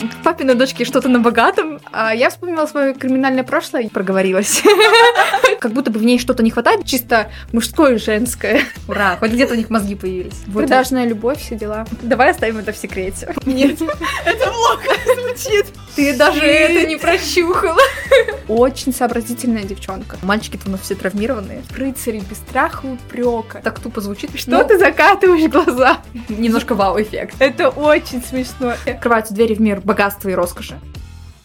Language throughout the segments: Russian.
Папины дочки что-то на богатом. А я вспомнила свое криминальное прошлое и проговорилась. Как будто бы в ней что-то не хватает, чисто мужское и женское. Ура, хоть где-то у них мозги появились. Продажная любовь, все дела. Давай оставим это в секрете. Нет, это плохо звучит. Ты даже это не прощухала. Очень сообразительная девчонка. Мальчики-то у нас все травмированные. Рыцари без страха упрека. Так тупо звучит. Что ну, ты закатываешь глаза? Немножко вау-эффект. Это очень смешно. Открываются двери в мир богатства и роскоши.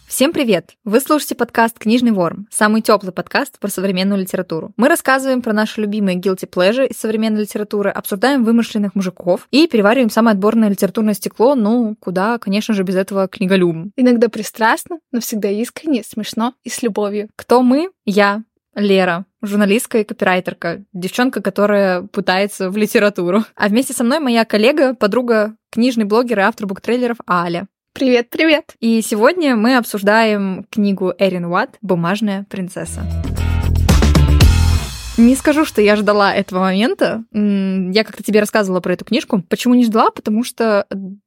Всем привет! Вы слушаете подкаст «Книжный ворм», самый теплый подкаст про современную литературу. Мы рассказываем про наши любимые guilty pleasure из современной литературы, обсуждаем вымышленных мужиков и перевариваем самое отборное литературное стекло, ну, куда, конечно же, без этого книголюб. Иногда пристрастно, но всегда искренне, смешно и с любовью. Кто мы? Я, Лера, журналистка и копирайтерка, девчонка, которая пытается в литературу. А вместе со мной моя коллега, подруга, книжный блогер и автор буктрейлеров Аля. Привет, привет! И сегодня мы обсуждаем книгу Эрин Уатт «Бумажная принцесса». Не скажу, что я ждала этого момента. Я как-то тебе рассказывала про эту книжку. Почему не ждала? Потому что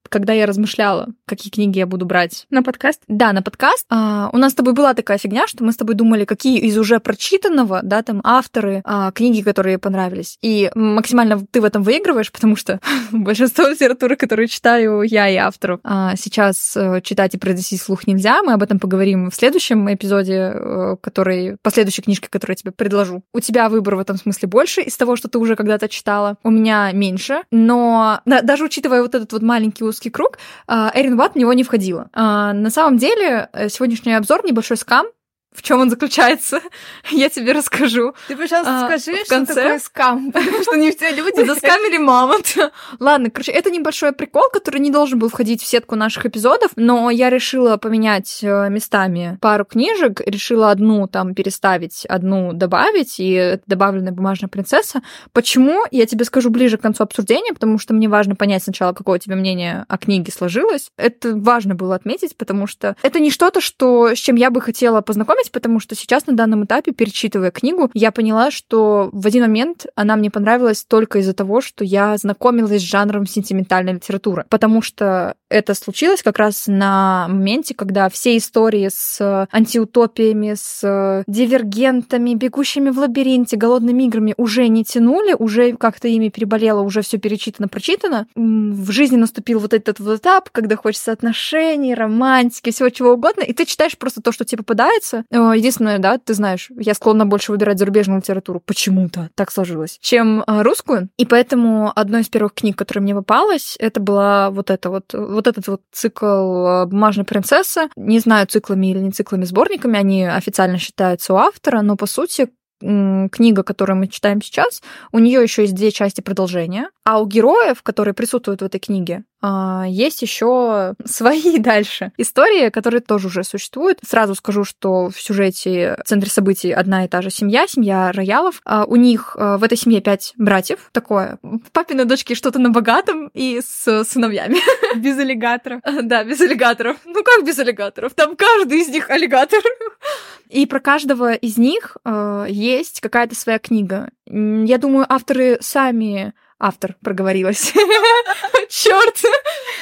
когда я размышляла, какие книги я буду брать. На подкаст? Да, на подкаст. А, у нас с тобой была такая фигня, что мы с тобой думали, какие из уже прочитанного, да, там, авторы, а, книги, которые понравились. И максимально ты в этом выигрываешь, потому что большинство литературы, которую читаю я и авторов, а, сейчас а, читать и произносить слух нельзя. Мы об этом поговорим в следующем эпизоде, а, который, последующей книжке, которую я тебе предложу. У тебя выбор в этом смысле больше из того, что ты уже когда-то читала. У меня меньше. Но да, даже учитывая вот этот вот маленький узкий круг, а, Эрин Ватт в него не входила. А, на самом деле, э, сегодняшний обзор небольшой скам, в чем он заключается, я тебе расскажу. Ты, пожалуйста, а, скажи, в конце... что такое скам, потому что не все люди заскамили мамонт. Ладно, короче, это небольшой прикол, который не должен был входить в сетку наших эпизодов, но я решила поменять э, местами пару книжек, решила одну там переставить, одну добавить, и добавленная бумажная принцесса. Почему? Я тебе скажу ближе к концу обсуждения, потому что мне важно понять сначала, какое у тебя мнение о книге сложилось. Это важно было отметить, потому что это не что-то, что, с чем я бы хотела познакомиться познакомить, потому что сейчас на данном этапе, перечитывая книгу, я поняла, что в один момент она мне понравилась только из-за того, что я знакомилась с жанром сентиментальной литературы. Потому что это случилось как раз на моменте, когда все истории с антиутопиями, с дивергентами, бегущими в лабиринте, голодными играми уже не тянули, уже как-то ими переболело, уже все перечитано, прочитано. В жизни наступил вот этот вот этап, когда хочется отношений, романтики, всего чего угодно, и ты читаешь просто то, что тебе попадается, Единственное, да, ты знаешь, я склонна больше выбирать зарубежную литературу. Почему-то так сложилось. Чем а, русскую. И поэтому одной из первых книг, которая мне попалась, это была вот это вот, вот этот вот цикл а, «Бумажная принцесса». Не знаю, циклами или не циклами, сборниками. Они официально считаются у автора, но по сути книга, которую мы читаем сейчас, у нее еще есть две части продолжения, а у героев, которые присутствуют в этой книге, есть еще свои дальше истории, которые тоже уже существуют. Сразу скажу, что в сюжете в центре событий одна и та же семья, семья Роялов. А, у них а, в этой семье пять братьев. Такое. Папины дочки что-то на богатом и с сыновьями. Без аллигаторов. Да, без аллигаторов. Ну как без аллигаторов? Там каждый из них аллигатор. И про каждого из них есть какая-то своя книга. Я думаю, авторы сами автор проговорилась. Черт!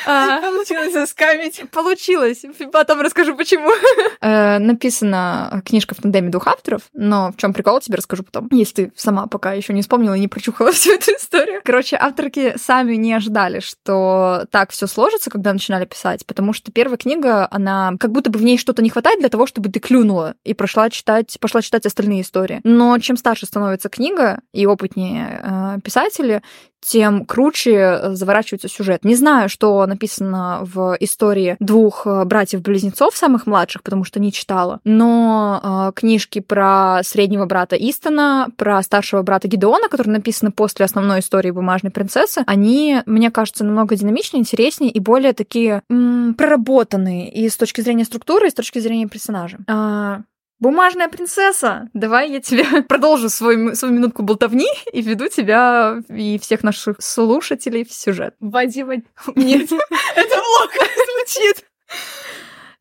А, получилось заскамить. Получилось. Потом расскажу, почему. Э, написана книжка в тандеме двух авторов, но в чем прикол, тебе расскажу потом, если ты сама пока еще не вспомнила и не прочухала всю эту историю. Короче, авторки сами не ожидали, что так все сложится, когда начинали писать, потому что первая книга, она как будто бы в ней что-то не хватает для того, чтобы ты клюнула и прошла читать, пошла читать остальные истории. Но чем старше становится книга и опытнее э, писатели, тем круче э, заворачивается сюжет. Не знаю, что написано в истории двух э, братьев-близнецов, самых младших, потому что не читала, но э, книжки про среднего брата Истона, про старшего брата Гидеона, которые написаны после основной истории «Бумажной принцессы», они, мне кажется, намного динамичнее, интереснее и более такие м- проработанные и с точки зрения структуры, и с точки зрения персонажа. А, Бумажная принцесса, давай я тебе продолжу свою, свою минутку болтовни и веду тебя и всех наших слушателей в сюжет. Вводи. Нет, это плохо звучит.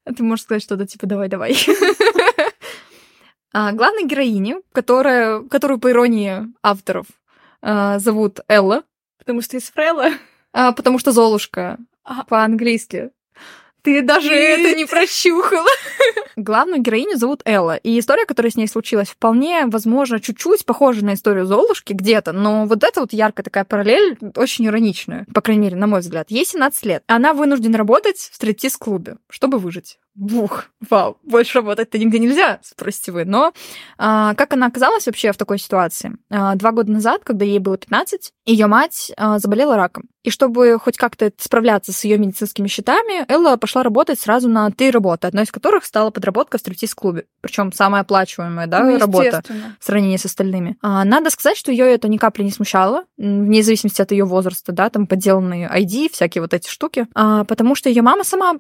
Ты можешь сказать что-то типа «давай-давай». А, главной героини, которая, которую, по иронии авторов, а, зовут Элла. Потому что из Фрелла? А, потому что Золушка. По-английски Ты даже это не прощухала. Главную героиню зовут Элла, и история, которая с ней случилась, вполне, возможно, чуть-чуть похожа на историю Золушки где-то, но вот эта вот яркая такая параллель очень ироничная, по крайней мере, на мой взгляд. Ей 17 лет. Она вынуждена работать в стриптиз-клубе, чтобы выжить. Бух, вау, больше работать-то нигде нельзя, спросите вы. Но а, как она оказалась вообще в такой ситуации? А, два года назад, когда ей было 15, ее мать а, заболела раком. И чтобы хоть как-то справляться с ее медицинскими счетами, Элла пошла работать сразу на три работы, одной из которых стала подработка в стриптиз-клубе. Причем самая оплачиваемая да, ну, работа в сравнении с остальными. А, надо сказать, что ее это ни капли не смущало, вне зависимости от ее возраста, да, там подделанные ID, всякие вот эти штуки, а, потому что ее мама сама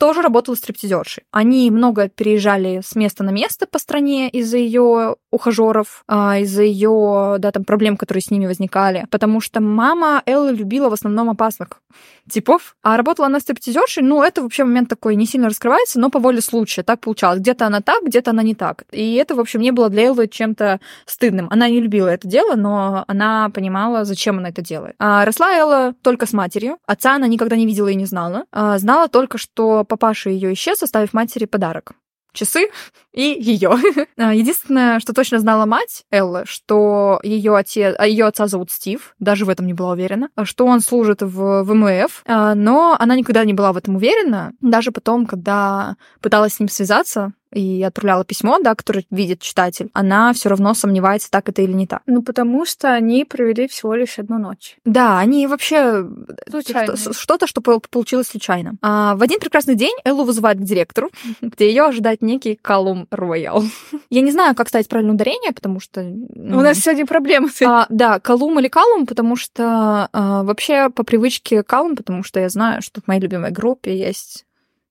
тоже работала стриптизершей. Они много переезжали с места на место по стране из-за ее ухажеров, а, из-за ее да, там, проблем, которые с ними возникали. Потому что мама Эллы любила в основном опасных типов. А работала она стриптизершей, ну, это вообще момент такой не сильно раскрывается, но по воле случая так получалось. Где-то она так, где-то она не так. И это, в общем, не было для Эллы чем-то стыдным. Она не любила это дело, но она понимала, зачем она это делает. А росла Элла только с матерью. Отца она никогда не видела и не знала. А знала только, что папаша ее исчез, оставив матери подарок часы и ее. А, единственное, что точно знала мать Эллы, что ее отец, а ее отца зовут Стив, даже в этом не была уверена, что он служит в ВМФ, а, но она никогда не была в этом уверена. Даже потом, когда пыталась с ним связаться, и отправляла письмо, да, которое видит читатель, она все равно сомневается, так это или не так. Ну, потому что они провели всего лишь одну ночь. Да, они вообще что-то, что получилось случайно. А, в один прекрасный день Эллу вызывают к директору, где ее ожидает некий Калум Роял. Я не знаю, как ставить правильное ударение, потому что... У нас сегодня проблемы. А, да, Калум или Калум, потому что а, вообще по привычке Калум, потому что я знаю, что в моей любимой группе есть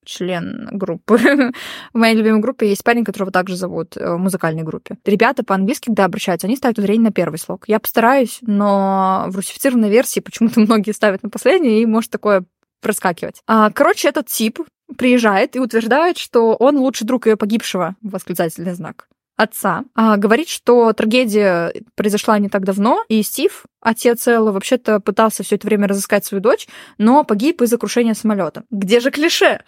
член группы. в моей любимой группе есть парень, которого также зовут э, в музыкальной группе. Ребята по-английски, когда обращаются, они ставят ударение на первый слог. Я постараюсь, но в русифицированной версии почему-то многие ставят на последний, и может такое проскакивать. А, короче, этот тип приезжает и утверждает, что он лучший друг ее погибшего, восклицательный знак отца, а, говорит, что трагедия произошла не так давно, и Стив, отец Эллы, вообще-то пытался все это время разыскать свою дочь, но погиб из-за крушения самолета. Где же клише?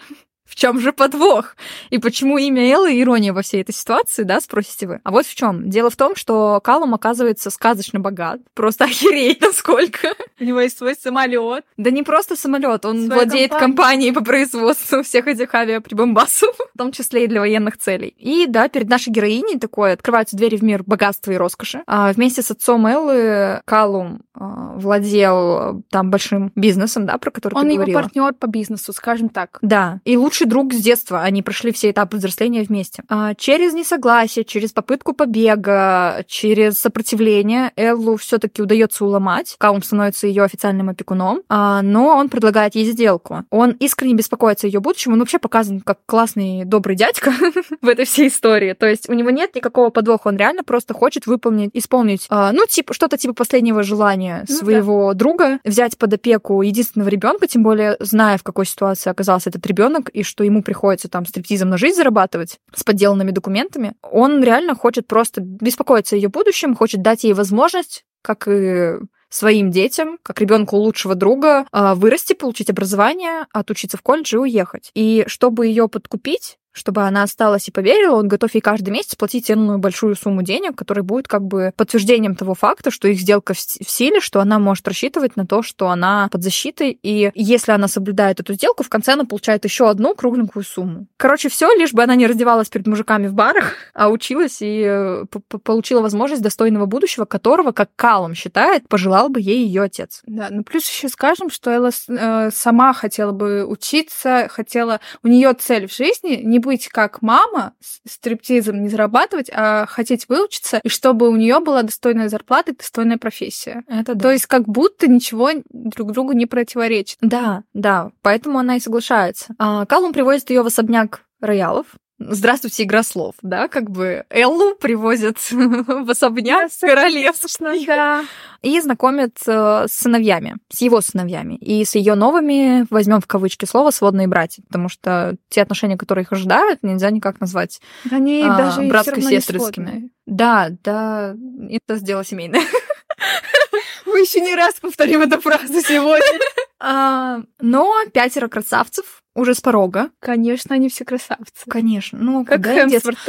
В чем же подвох? И почему имя Эллы ирония во всей этой ситуации, да, спросите вы? А вот в чем. Дело в том, что Калум оказывается сказочно богат. Просто охереть насколько. У него есть свой самолет. Да не просто самолет, он Своя владеет компания. компанией по производству всех этих авиаприбомбасов, в том числе и для военных целей. И да, перед нашей героиней такое открываются двери в мир богатства и роскоши. А вместе с отцом Эллы Калум а, владел там большим бизнесом, да, про который он ты говорила. Он его партнер по бизнесу, скажем так. Да. И лучше лучший друг с детства. Они прошли все этапы взросления вместе. А через несогласие, через попытку побега, через сопротивление Эллу все-таки удается уломать. Каум становится ее официальным опекуном, а, но он предлагает ей сделку. Он искренне беспокоится о ее будущем. Он вообще показан как классный, добрый дядька в этой всей истории. То есть у него нет никакого подвоха. Он реально просто хочет выполнить, исполнить, а, ну, типа, что-то типа последнего желания ну, своего да. друга, взять под опеку единственного ребенка, тем более зная, в какой ситуации оказался этот ребенок и что ему приходится там стриптизом на жизнь зарабатывать с подделанными документами, он реально хочет просто беспокоиться ее будущем, хочет дать ей возможность, как и своим детям, как ребенку лучшего друга, а, вырасти, получить образование, отучиться в колледже и уехать. И чтобы ее подкупить, чтобы она осталась и поверила, он готов ей каждый месяц платить ценную большую сумму денег, которая будет как бы подтверждением того факта, что их сделка в силе, что она может рассчитывать на то, что она под защитой, и если она соблюдает эту сделку, в конце она получает еще одну кругленькую сумму. Короче, все, лишь бы она не раздевалась перед мужиками в барах, а училась и э, получила возможность достойного будущего, которого, как Калом считает, пожелал бы ей ее отец. Да, ну плюс еще скажем, что Элла э, сама хотела бы учиться, хотела, у нее цель в жизни не быть как мама, стриптизом не зарабатывать, а хотеть выучиться, и чтобы у нее была достойная зарплата и достойная профессия. Это да. То есть как будто ничего друг другу не противоречит. Да, да, поэтому она и соглашается. А Калум привозит ее в особняк роялов, Здравствуйте, игра слов, да, как бы Эллу привозят в особняк да, королевский. Да. И знакомят э, с сыновьями, с его сыновьями. И с ее новыми, возьмем в кавычки слово, сводные братья, потому что те отношения, которые их ожидают, нельзя никак назвать Они а, даже братско-сестринскими. Да, да, это сделало семейное. Мы еще не раз повторим эту фразу сегодня. А, но пятеро красавцев уже с порога. Конечно, они все красавцы. Конечно. Ну, Как.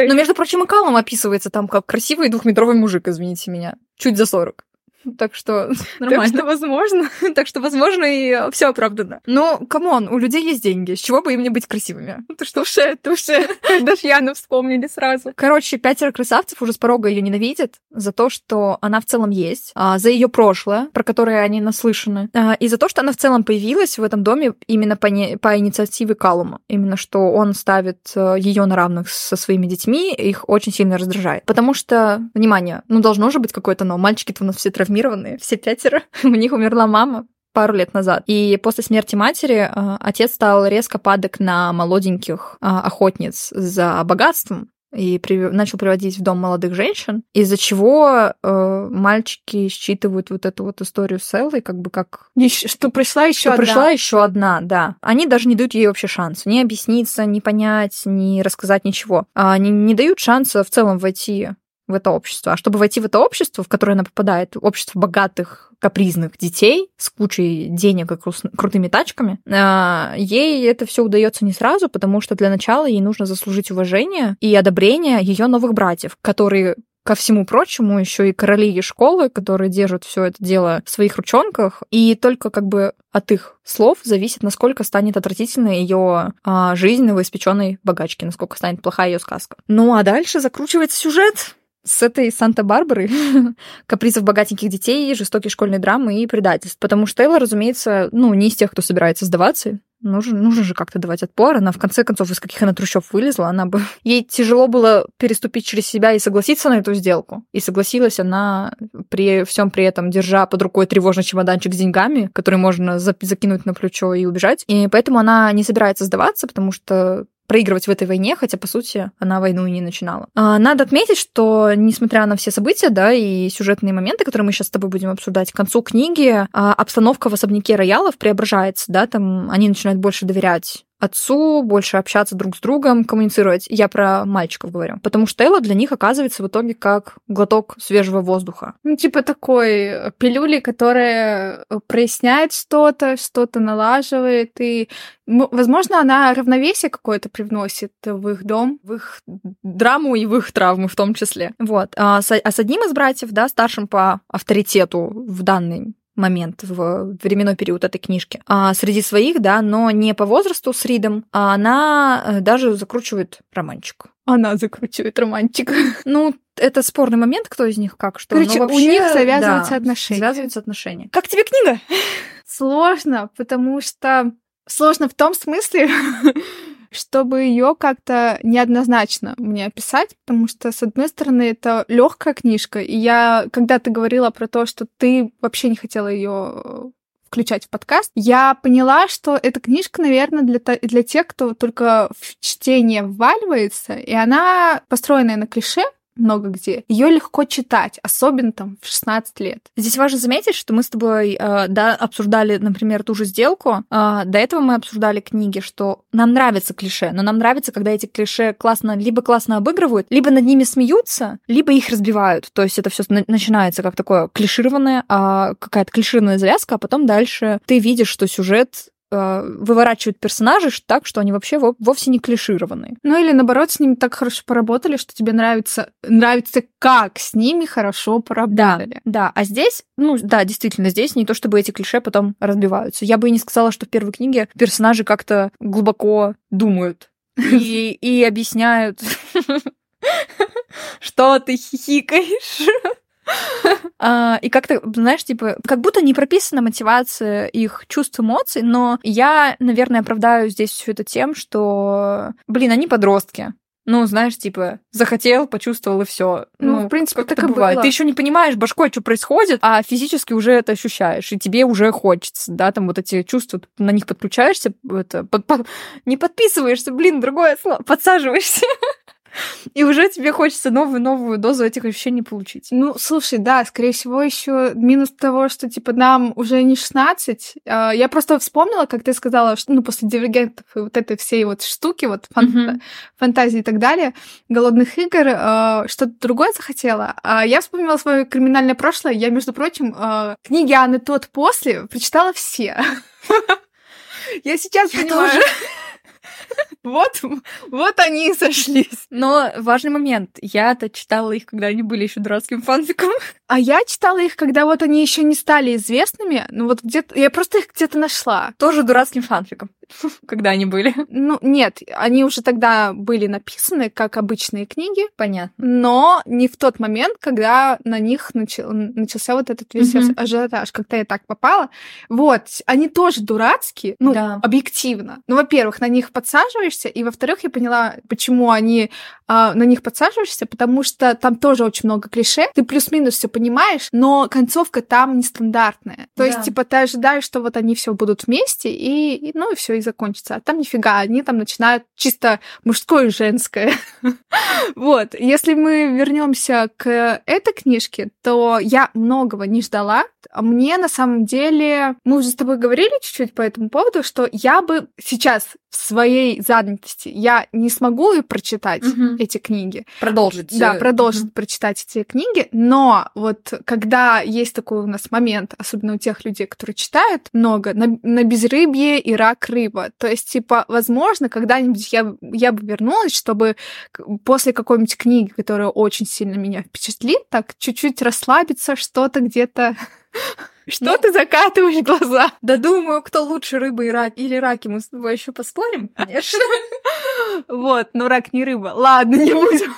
Но, между прочим, и Каллум описывается там как красивый двухметровый мужик, извините меня. Чуть за 40. Так что Так нормально. что, возможно. Так что, возможно, и все оправдано. Ну, come on, у людей есть деньги. С чего бы им не быть красивыми? Ты что, туше, туше. Дашьяну вспомнили сразу. Короче, пятеро красавцев уже с порога ее ненавидят за то, что она в целом есть, а, за ее прошлое, про которое они наслышаны, а, и за то, что она в целом появилась в этом доме именно по, не- по инициативе Калума. Именно что он ставит ее на равных со своими детьми, их очень сильно раздражает. Потому что, внимание, ну должно же быть какое-то но. Мальчики-то у нас все травмированные, все пятеро. У них умерла мама пару лет назад. И после смерти матери э, отец стал резко падок на молоденьких э, охотниц за богатством и при- начал приводить в дом молодых женщин, из-за чего э, мальчики считывают вот эту вот историю с Эллой как бы как что пришла еще что пришла еще одна, да. Они даже не дают ей вообще шанса ни объясниться, ни понять, ни рассказать ничего. А Они не дают шанса в целом войти в это общество. А чтобы войти в это общество, в которое она попадает, общество богатых, капризных детей с кучей денег и крутыми тачками, а, ей это все удается не сразу, потому что для начала ей нужно заслужить уважение и одобрение ее новых братьев, которые ко всему прочему, еще и короли и школы, которые держат все это дело в своих ручонках, и только как бы от их слов зависит, насколько станет отвратительной ее а, жизнь новоиспеченной богачки, насколько станет плохая ее сказка. Ну а дальше закручивается сюжет с этой Санта-Барбары, капризов богатеньких детей, жестокие школьные драмы и предательств. Потому что Элла, разумеется, ну, не из тех, кто собирается сдаваться. Нужно, нужно же как-то давать отпор. Она, в конце концов, из каких она трущоб вылезла, она бы... Ей тяжело было переступить через себя и согласиться на эту сделку. И согласилась она при всем при этом, держа под рукой тревожный чемоданчик с деньгами, который можно за- закинуть на плечо и убежать. И поэтому она не собирается сдаваться, потому что проигрывать в этой войне, хотя, по сути, она войну и не начинала. А, Надо отметить, что, несмотря на все события, да, и сюжетные моменты, которые мы сейчас с тобой будем обсуждать, к концу книги а, обстановка в особняке роялов преображается, да, там они начинают больше доверять отцу, больше общаться друг с другом, коммуницировать. Я про мальчиков говорю. Потому что Элла для них оказывается в итоге как глоток свежего воздуха. Ну, типа такой пилюли, которая э, проясняет что-то, что-то налаживает, и, возможно, она равновесие какое-то привносит в их дом. в их драму и в их травмы в том числе. Вот. А с, а с одним из братьев, да, старшим по авторитету в данный момент в временной период этой книжки. А среди своих, да, но не по возрасту с Ридом, а она э, даже закручивает романчик. Она закручивает романтик. Ну, это спорный момент, кто из них как что. Короче, но у вообще, них завязываются да, отношения. Завязываются отношения. Как тебе книга? Сложно, потому что сложно в том смысле, чтобы ее как-то неоднозначно мне описать, потому что, с одной стороны, это легкая книжка, и я, когда ты говорила про то, что ты вообще не хотела ее включать в подкаст, я поняла, что эта книжка, наверное, для, для тех, кто только в чтение вваливается, и она построенная на клише, много где. Ее легко читать, особенно там в 16 лет. Здесь важно заметить, что мы с тобой, э, да, обсуждали, например, ту же сделку. А, До этого мы обсуждали книги, что нам нравится клише, но нам нравится, когда эти клише классно, либо классно обыгрывают, либо над ними смеются, либо их разбивают. То есть это все начинается как такое клишированное, а, какая-то клишированная завязка, а потом дальше ты видишь, что сюжет э, выворачивают персонажей ш- так, что они вообще во- вовсе не клишированные. Ну или наоборот, с ними так хорошо поработали, что тебе нравится, нравится, как с ними хорошо Да, поработали. да. А здесь, ну да, действительно, здесь не то, чтобы эти клише потом разбиваются. Я бы и не сказала, что в первой книге персонажи как-то глубоко думают и, и объясняют, что ты хихикаешь. А, И как-то, знаешь, типа, как будто не прописана мотивация их чувств, эмоций, но я, наверное, оправдаю здесь все это тем, что, блин, они подростки. Ну, знаешь, типа, захотел, почувствовал и все. Ну, в принципе, так и бывает. было. Ты еще не понимаешь башкой, что происходит, а физически уже это ощущаешь, и тебе уже хочется, да, там вот эти чувства, на них подключаешься, это, под- под- не подписываешься, блин, другое слово, подсаживаешься. И уже тебе хочется новую-новую дозу этих ощущений получить. Ну, слушай, да, скорее всего, еще минус того, что, типа, нам уже не 16. А, я просто вспомнила, как ты сказала, что, ну, после дивергентов и вот этой всей вот штуки, вот фан- mm-hmm. фантазии и так далее, голодных игр, а, что-то другое захотела. А я вспомнила свое криминальное прошлое. Я, между прочим, книги Анны Тот после прочитала все. Я сейчас понимаю. Вот, вот они и сошлись. Но важный момент. Я-то читала их, когда они были еще дурацким фанфиком. А я читала их, когда вот они еще не стали известными. Ну вот где-то... Я просто их где-то нашла. Тоже дурацким фанфиком. Когда они были? Ну, нет, они уже тогда были написаны как обычные книги. Понятно. Но не в тот момент, когда на них начал, начался вот этот весь mm-hmm. ажиотаж, когда я так попала. Вот, они тоже дурацкие, ну, да. объективно. Ну, во-первых, на них подсаживаешься, и во-вторых, я поняла, почему они а, на них подсаживаешься, потому что там тоже очень много клише. Ты плюс-минус все понимаешь, но концовка там нестандартная. То да. есть, типа, ты ожидаешь, что вот они все будут вместе, и, и ну и все, и закончится. А там нифига, они там начинают чисто мужское и женское. вот. Если мы вернемся к этой книжке, то я многого не ждала. Мне на самом деле, мы уже с тобой говорили чуть-чуть по этому поводу, что я бы сейчас в своей занятости я не смогу и прочитать угу. эти книги. Продолжить. Да, э, продолжить угу. прочитать эти книги. Но вот когда есть такой у нас момент, особенно у тех людей, которые читают много, на, на безрыбье и рак рыба. То есть, типа, возможно, когда-нибудь я, я бы вернулась, чтобы после какой-нибудь книги, которая очень сильно меня впечатлит, так чуть-чуть расслабиться, что-то где-то что ты закатываешь глаза? Да думаю, кто лучше, рыба и рак или раки, мы с тобой еще поспорим, конечно. Вот, но рак не рыба. Ладно, не будем.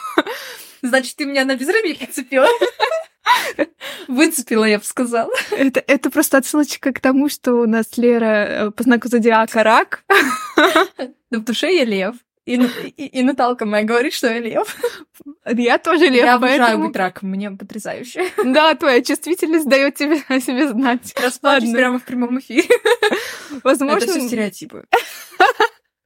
Значит, ты меня на безрыбье подцепила? Выцепила, я бы сказала. Это, это просто отсылочка к тому, что у нас Лера э, по знаку зодиака рак. Да в душе я лев. И, и, и Наталка моя говорит, что я лев. Я тоже лев, Я обожаю поэтому... быть раком, мне потрясающе. Да, твоя чувствительность дает тебе о себе знать. Расплачусь прямо в прямом эфире. Возможно... Это все стереотипы.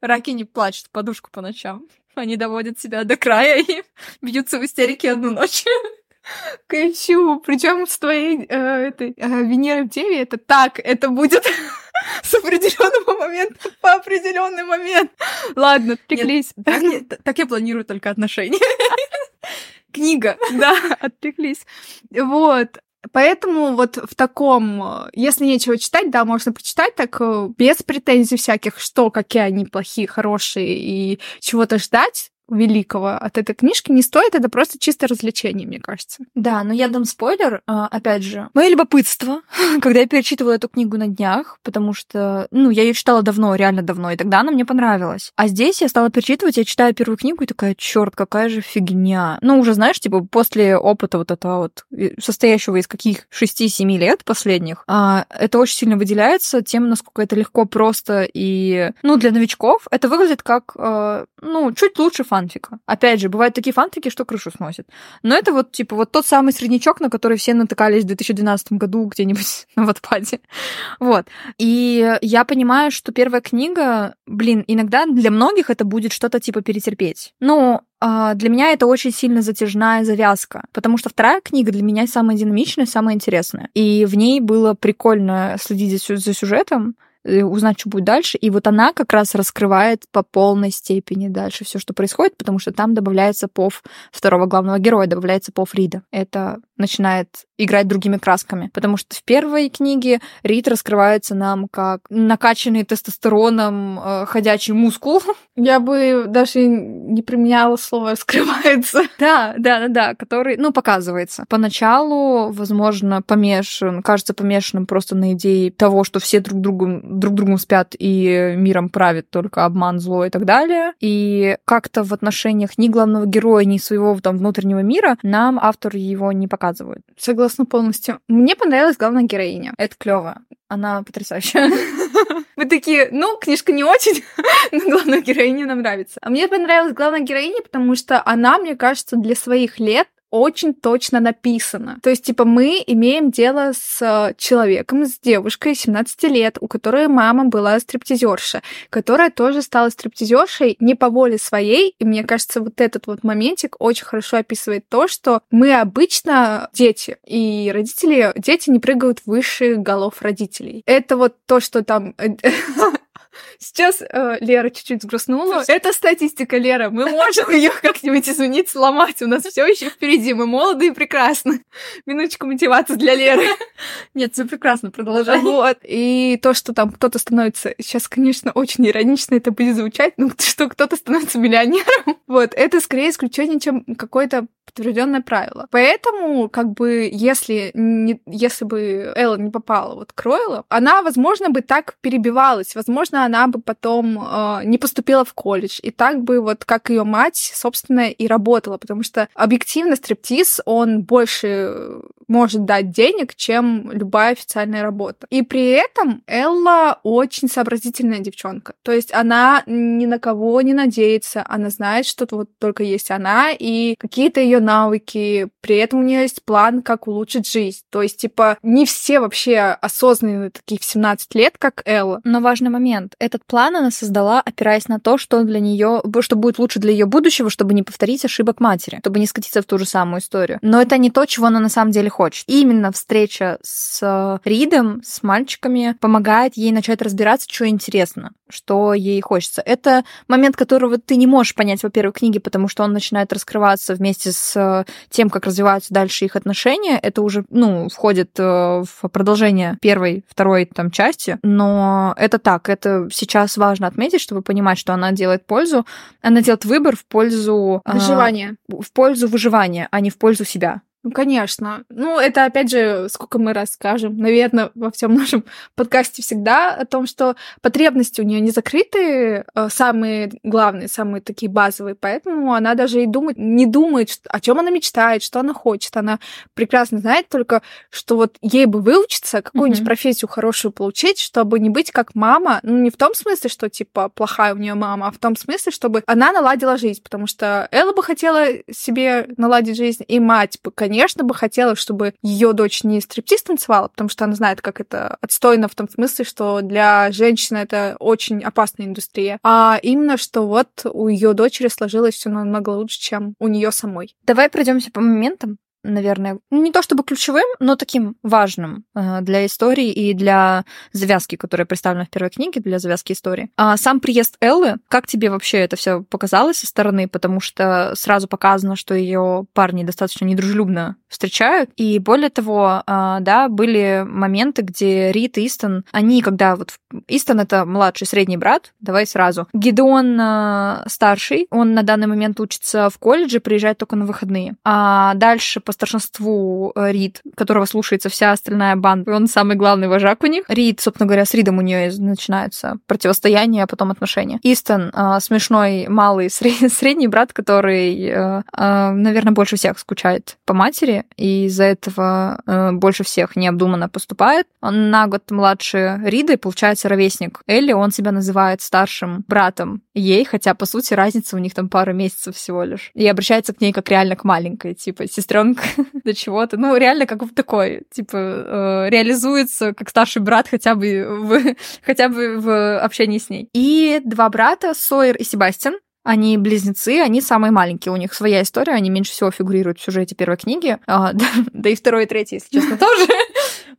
Раки не плачут в подушку по ночам. Они доводят себя до края и бьются в истерике одну ночь. Кайчу. Причем с твоей э, этой э, Венерой в Деве это так, это будет с определенного момента по определенный момент. Ладно, отвлеклись. Так, так я планирую только отношения. Книга, да, отвлеклись. Вот. Поэтому вот в таком, если нечего читать, да, можно почитать так э, без претензий всяких, что какие они плохие, хорошие и чего-то ждать великого от этой книжки не стоит, это просто чисто развлечение, мне кажется. Да, но я дам спойлер, а, опять же. Мое любопытство, когда я перечитывала эту книгу на днях, потому что, ну, я ее читала давно, реально давно, и тогда она мне понравилась. А здесь я стала перечитывать, я читаю первую книгу и такая, черт, какая же фигня. Ну, уже, знаешь, типа, после опыта вот этого вот, состоящего из каких 6-7 лет последних, а, это очень сильно выделяется тем, насколько это легко, просто и, ну, для новичков это выглядит как, а, ну, чуть лучше фан фанфика. Опять же, бывают такие фанфики, что крышу сносят. Но это вот, типа, вот тот самый среднячок, на который все натыкались в 2012 году где-нибудь на Ватпаде. Вот. И я понимаю, что первая книга, блин, иногда для многих это будет что-то типа перетерпеть. Ну, для меня это очень сильно затяжная завязка, потому что вторая книга для меня самая динамичная, самая интересная. И в ней было прикольно следить за сюжетом, узнать, что будет дальше. И вот она как раз раскрывает по полной степени дальше все, что происходит, потому что там добавляется пов второго главного героя, добавляется пов Рида. Это начинает играть другими красками. Потому что в первой книге Рид раскрывается нам как накачанный тестостероном э, ходячий мускул. Я бы даже не применяла слово «скрывается». Да, да, да, да, который, ну, показывается. Поначалу, возможно, помешан, кажется помешанным просто на идее того, что все друг другу друг другом спят и миром правит только обман, зло и так далее. И как-то в отношениях ни главного героя, ни своего там внутреннего мира нам автор его не показывает. Согласна полностью. Мне понравилась главная героиня. Это клево. Она потрясающая. Вы такие, ну, книжка не очень, но главная героиня нам нравится. А мне понравилась главная героиня, потому что она, мне кажется, для своих лет очень точно написано. То есть, типа, мы имеем дело с человеком, с девушкой 17 лет, у которой мама была стриптизерша, которая тоже стала стриптизершей не по воле своей. И мне кажется, вот этот вот моментик очень хорошо описывает то, что мы обычно дети, и родители, дети не прыгают выше голов родителей. Это вот то, что там Сейчас э, Лера чуть-чуть сгрустнула. Это статистика, Лера. Мы можем ее как-нибудь извинить, сломать. У нас все еще впереди. Мы молоды и прекрасны. Минуточку мотивации для Леры. Нет, все прекрасно, продолжай. Вот. И то, что там кто-то становится... Сейчас, конечно, очень иронично это будет звучать, но что кто-то становится миллионером. Вот. Это скорее исключение, чем какое-то подтвержденное правило. Поэтому, как бы, если, не, если бы Элла не попала вот к Ройлу, она, возможно, бы так перебивалась. Возможно, она бы потом э, не поступила в колледж. И так бы вот как ее мать, собственно, и работала. Потому что объективно стриптиз, он больше может дать денег, чем любая официальная работа. И при этом Элла очень сообразительная девчонка. То есть она ни на кого не надеется, она знает, что вот только есть она, и какие-то ее навыки, при этом у нее есть план, как улучшить жизнь. То есть, типа, не все вообще осознанные такие в 17 лет, как Элла. Но важный момент. Этот план она создала, опираясь на то, что для нее, что будет лучше для ее будущего, чтобы не повторить ошибок матери, чтобы не скатиться в ту же самую историю. Но это не то, чего она на самом деле хочет. Именно встреча с э, Ридом, с мальчиками, помогает ей начать разбираться, что интересно, что ей хочется. Это момент, которого ты не можешь понять, во-первых, книге, потому что он начинает раскрываться вместе с э, тем, как развиваются дальше их отношения. Это уже, ну, входит э, в продолжение первой, второй там части. Но это так, это сейчас важно отметить, чтобы понимать, что она делает пользу. Она делает выбор в пользу... Выживания. В пользу выживания, а не в пользу себя. Ну, конечно. Ну, это, опять же, сколько мы расскажем, наверное, во всем нашем подкасте всегда о том, что потребности у нее не закрыты, э, самые главные, самые такие базовые, поэтому она даже и думает, не думает, о чем она мечтает, что она хочет. Она прекрасно знает только, что вот ей бы выучиться, какую-нибудь mm-hmm. профессию хорошую получить, чтобы не быть как мама. Ну, не в том смысле, что, типа, плохая у нее мама, а в том смысле, чтобы она наладила жизнь, потому что Элла бы хотела себе наладить жизнь, и мать бы, конечно, конечно бы хотелось, чтобы ее дочь не стриптиз танцевала, потому что она знает, как это отстойно в том смысле, что для женщины это очень опасная индустрия, а именно, что вот у ее дочери сложилось все намного лучше, чем у нее самой. Давай пройдемся по моментам наверное, не то чтобы ключевым, но таким важным э, для истории и для завязки, которая представлена в первой книге, для завязки истории. А сам приезд Эллы, как тебе вообще это все показалось со стороны? Потому что сразу показано, что ее парни достаточно недружелюбно встречают. И более того, э, да, были моменты, где Рит и Истон, они, когда вот... Истон — это младший средний брат, давай сразу. Гидеон э, старший, он на данный момент учится в колледже, приезжает только на выходные. А дальше по старшинству э, Рид, которого слушается вся остальная банда. Он самый главный вожак у них. Рид, собственно говоря, с Ридом у нее начинаются противостояние, а потом отношения. Истон э, смешной малый средний брат, который, э, э, наверное, больше всех скучает по матери, и из-за этого э, больше всех необдуманно поступает. Он на год младше Рида и получается ровесник Элли. Он себя называет старшим братом ей, хотя, по сути, разница у них там пару месяцев всего лишь. И обращается к ней как реально к маленькой, типа, сестренка до чего-то. Ну, реально как в такой, типа, э, реализуется как старший брат хотя бы в, хотя бы в общении с ней. И два брата, Сойер и Себастьян, они близнецы, они самые маленькие. У них своя история, они меньше всего фигурируют в сюжете первой книги. А, да, да и второй и третий, если честно, тоже.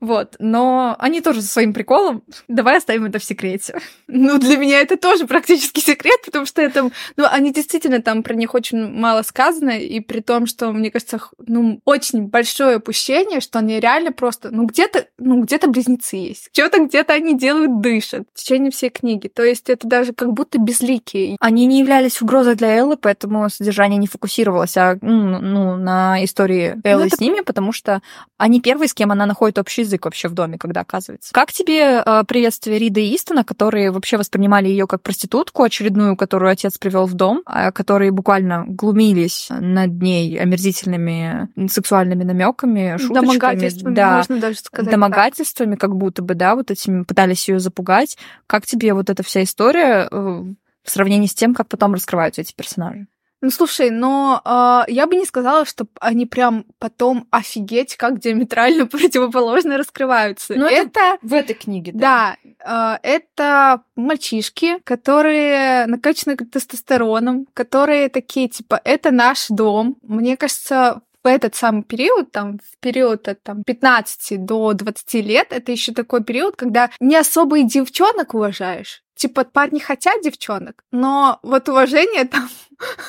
Вот, но они тоже со своим приколом. Давай оставим это в секрете. Ну, для меня это тоже практически секрет, потому что это, ну, они действительно там про них очень мало сказано, и при том, что, мне кажется, ну, очень большое упущение, что они реально просто, ну, где-то, ну, где-то близнецы есть. Что-то где-то они делают, дышат в течение всей книги. То есть это даже как будто безликие. Они не являлись угрозой для Эллы, поэтому содержание не фокусировалось а, ну, ну на истории ну, Эллы ну, это... с ними, потому что они первые, с кем она находит общий язык вообще в доме, когда оказывается. Как тебе э, приветствие Риды и Истона, которые вообще воспринимали ее как проститутку очередную, которую отец привел в дом, э, которые буквально глумились над ней омерзительными сексуальными намеками, шуточками, домогательствами, да, можно даже сказать, домогательствами, так. как будто бы, да, вот этими пытались ее запугать. Как тебе вот эта вся история э, в сравнении с тем, как потом раскрываются эти персонажи? Ну, слушай, но э, я бы не сказала, что они прям потом офигеть, как диаметрально противоположно раскрываются. Но это, это в этой книге, да. Да, э, это мальчишки, которые накачаны тестостероном, которые такие, типа, это наш дом. Мне кажется, в этот самый период, там, в период от там, 15 до 20 лет, это еще такой период, когда не особо и девчонок уважаешь типа, парни хотят девчонок, но вот уважение там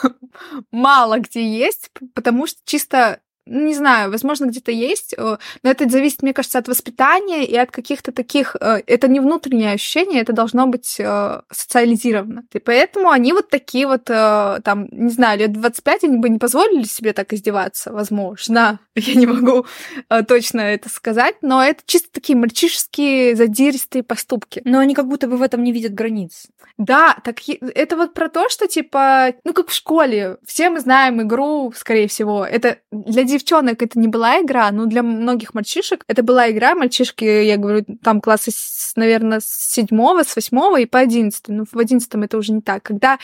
мало где есть, потому что чисто не знаю, возможно, где-то есть, э, но это зависит, мне кажется, от воспитания и от каких-то таких... Э, это не внутреннее ощущение, это должно быть э, социализировано. И поэтому они вот такие вот, там, не знаю, лет 25 они бы не позволили себе так издеваться, возможно. Я не могу точно это сказать, но это чисто такие мальчишеские задиристые поступки. Но они как будто бы в этом не видят границ. Да, так это вот про то, что, типа, ну, как в школе, все мы знаем игру, скорее всего, это для девчонок это не была игра, но для многих мальчишек это была игра. Мальчишки, я говорю, там класса, наверное, с седьмого, с восьмого и по одиннадцатый. Ну, в одиннадцатом это уже не так. Когда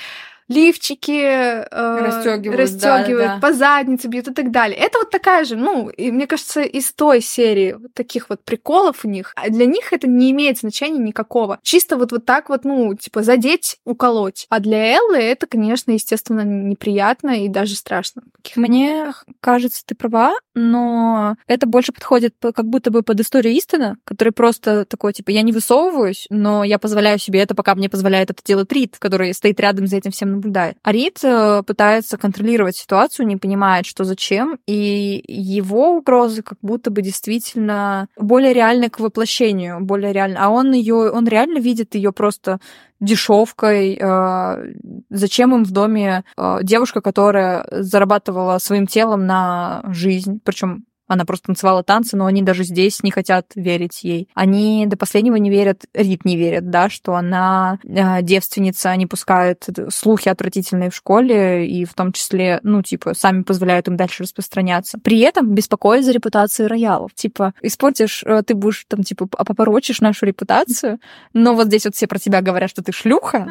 лифчики э, расстегивают, расстегивают да, да. по заднице бьют и так далее. Это вот такая же, ну, и мне кажется, из той серии вот таких вот приколов у них, а для них это не имеет значения никакого. Чисто вот, вот так вот, ну, типа, задеть, уколоть. А для Эллы это, конечно, естественно, неприятно и даже страшно. Мне кажется, ты права, но это больше подходит как будто бы под историю Истона, который просто такой, типа, я не высовываюсь, но я позволяю себе это, пока мне позволяет это делать Рид, который стоит рядом за этим всем наблюдает. А Рид э, пытается контролировать ситуацию, не понимает, что зачем, и его угрозы как будто бы действительно более реальны к воплощению, более реально. А он ее, он реально видит ее просто дешевкой. Э, зачем им в доме э, девушка, которая зарабатывала своим телом на жизнь, причем она просто танцевала танцы, но они даже здесь не хотят верить ей. Они до последнего не верят, Рит не верит, да, что она э, девственница, они пускают слухи отвратительные в школе, и в том числе, ну, типа, сами позволяют им дальше распространяться. При этом беспокоят за репутацию роялов. Типа, испортишь, э, ты будешь там, типа, попорочишь нашу репутацию, но вот здесь вот все про тебя говорят, что ты шлюха,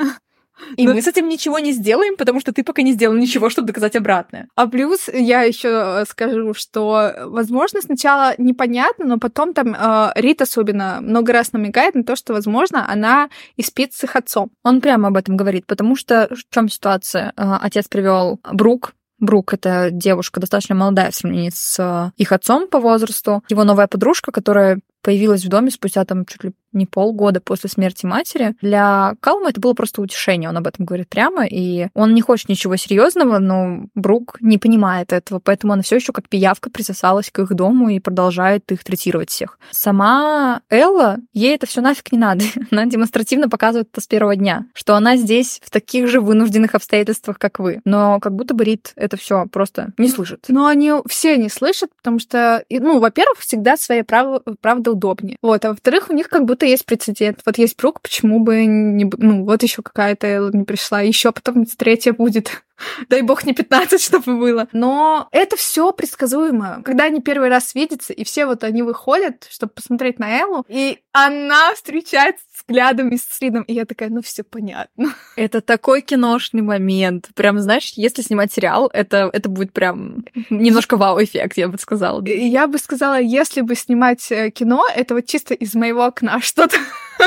и Но... мы с этим ничего не сделаем, потому что ты пока не сделал ничего, чтобы доказать обратное. А плюс я еще э, скажу, что, возможно, сначала непонятно, но потом там э, Рит особенно много раз намекает на то, что, возможно, она и спит с их отцом. Он прямо об этом говорит, потому что в чем ситуация? Э, отец привел Брук Брук — это девушка достаточно молодая в сравнении с э, их отцом по возрасту. Его новая подружка, которая появилась в доме спустя там чуть ли не полгода после смерти матери. Для Калма это было просто утешение, он об этом говорит прямо, и он не хочет ничего серьезного, но Брук не понимает этого, поэтому она все еще как пиявка присосалась к их дому и продолжает их третировать всех. Сама Элла, ей это все нафиг не надо. Она демонстративно показывает это с первого дня, что она здесь в таких же вынужденных обстоятельствах, как вы. Но как будто бы Рит это все просто не слышит. Но они все не слышат, потому что, ну, во-первых, всегда своя прав... правда удобнее. Вот, а во-вторых, у них как будто есть прецедент. Вот есть Брук, почему бы не... Ну, вот еще какая-то Элла не пришла, еще потом третья будет. Дай бог не 15, чтобы было. Но это все предсказуемо. Когда они первый раз видятся, и все вот они выходят, чтобы посмотреть на Эллу, и она встречается взглядами с Ридом, и я такая, ну все понятно. Это такой киношный момент. Прям, знаешь, если снимать сериал, это, это будет прям немножко вау-эффект, я бы сказала. Я бы сказала, если бы снимать э, кино, это вот чисто из моего окна что-то.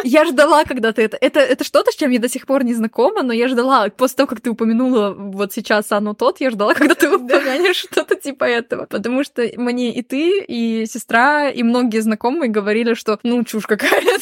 Я ждала, когда ты это... Это, это что-то, с чем я до сих пор не знакома, но я ждала, после того, как ты упомянула вот сейчас оно тот, я ждала, когда ты упомянешь что-то типа этого. Потому что мне и ты, и сестра, и многие знакомые говорили, что ну, чушь какая-то.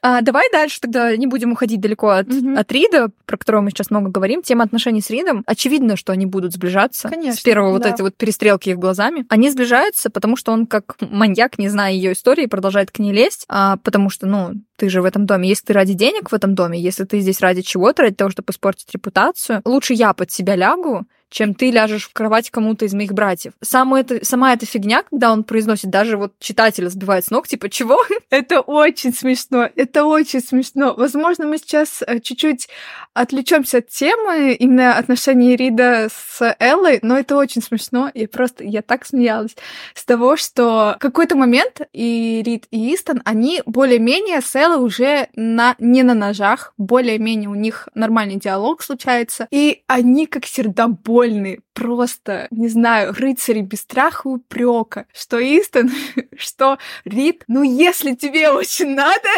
А, давай дальше тогда не будем уходить далеко от, от Рида, про которого мы сейчас много говорим. Тема отношений с Ридом. Очевидно, что они будут сближаться. Конечно. С первого да. вот эти вот перестрелки их глазами. Они сближаются, потому что он как маньяк, не зная ее истории, продолжает к ней лезть, а, потому что, ну, ты же в этом доме. Если ты ради денег в этом доме, если ты здесь ради чего-то, ради того, чтобы испортить репутацию, лучше я под себя лягу, чем ты ляжешь в кровать кому-то из моих братьев. Сама эта, сама эта фигня, когда он произносит, даже вот читателя сбивает с ног, типа, чего? Это очень смешно, это очень смешно. Возможно, мы сейчас э, чуть-чуть отвлечемся от темы именно отношений Рида с Эллой, но это очень смешно. Я просто, я так смеялась с того, что в какой-то момент и Рид, и Истон, они более-менее с Эллой уже на, не на ножах, более-менее у них нормальный диалог случается, и они как сердобольные школьные, просто, не знаю, рыцари без страха и упрека, что Истон, что Рид, ну если тебе очень надо,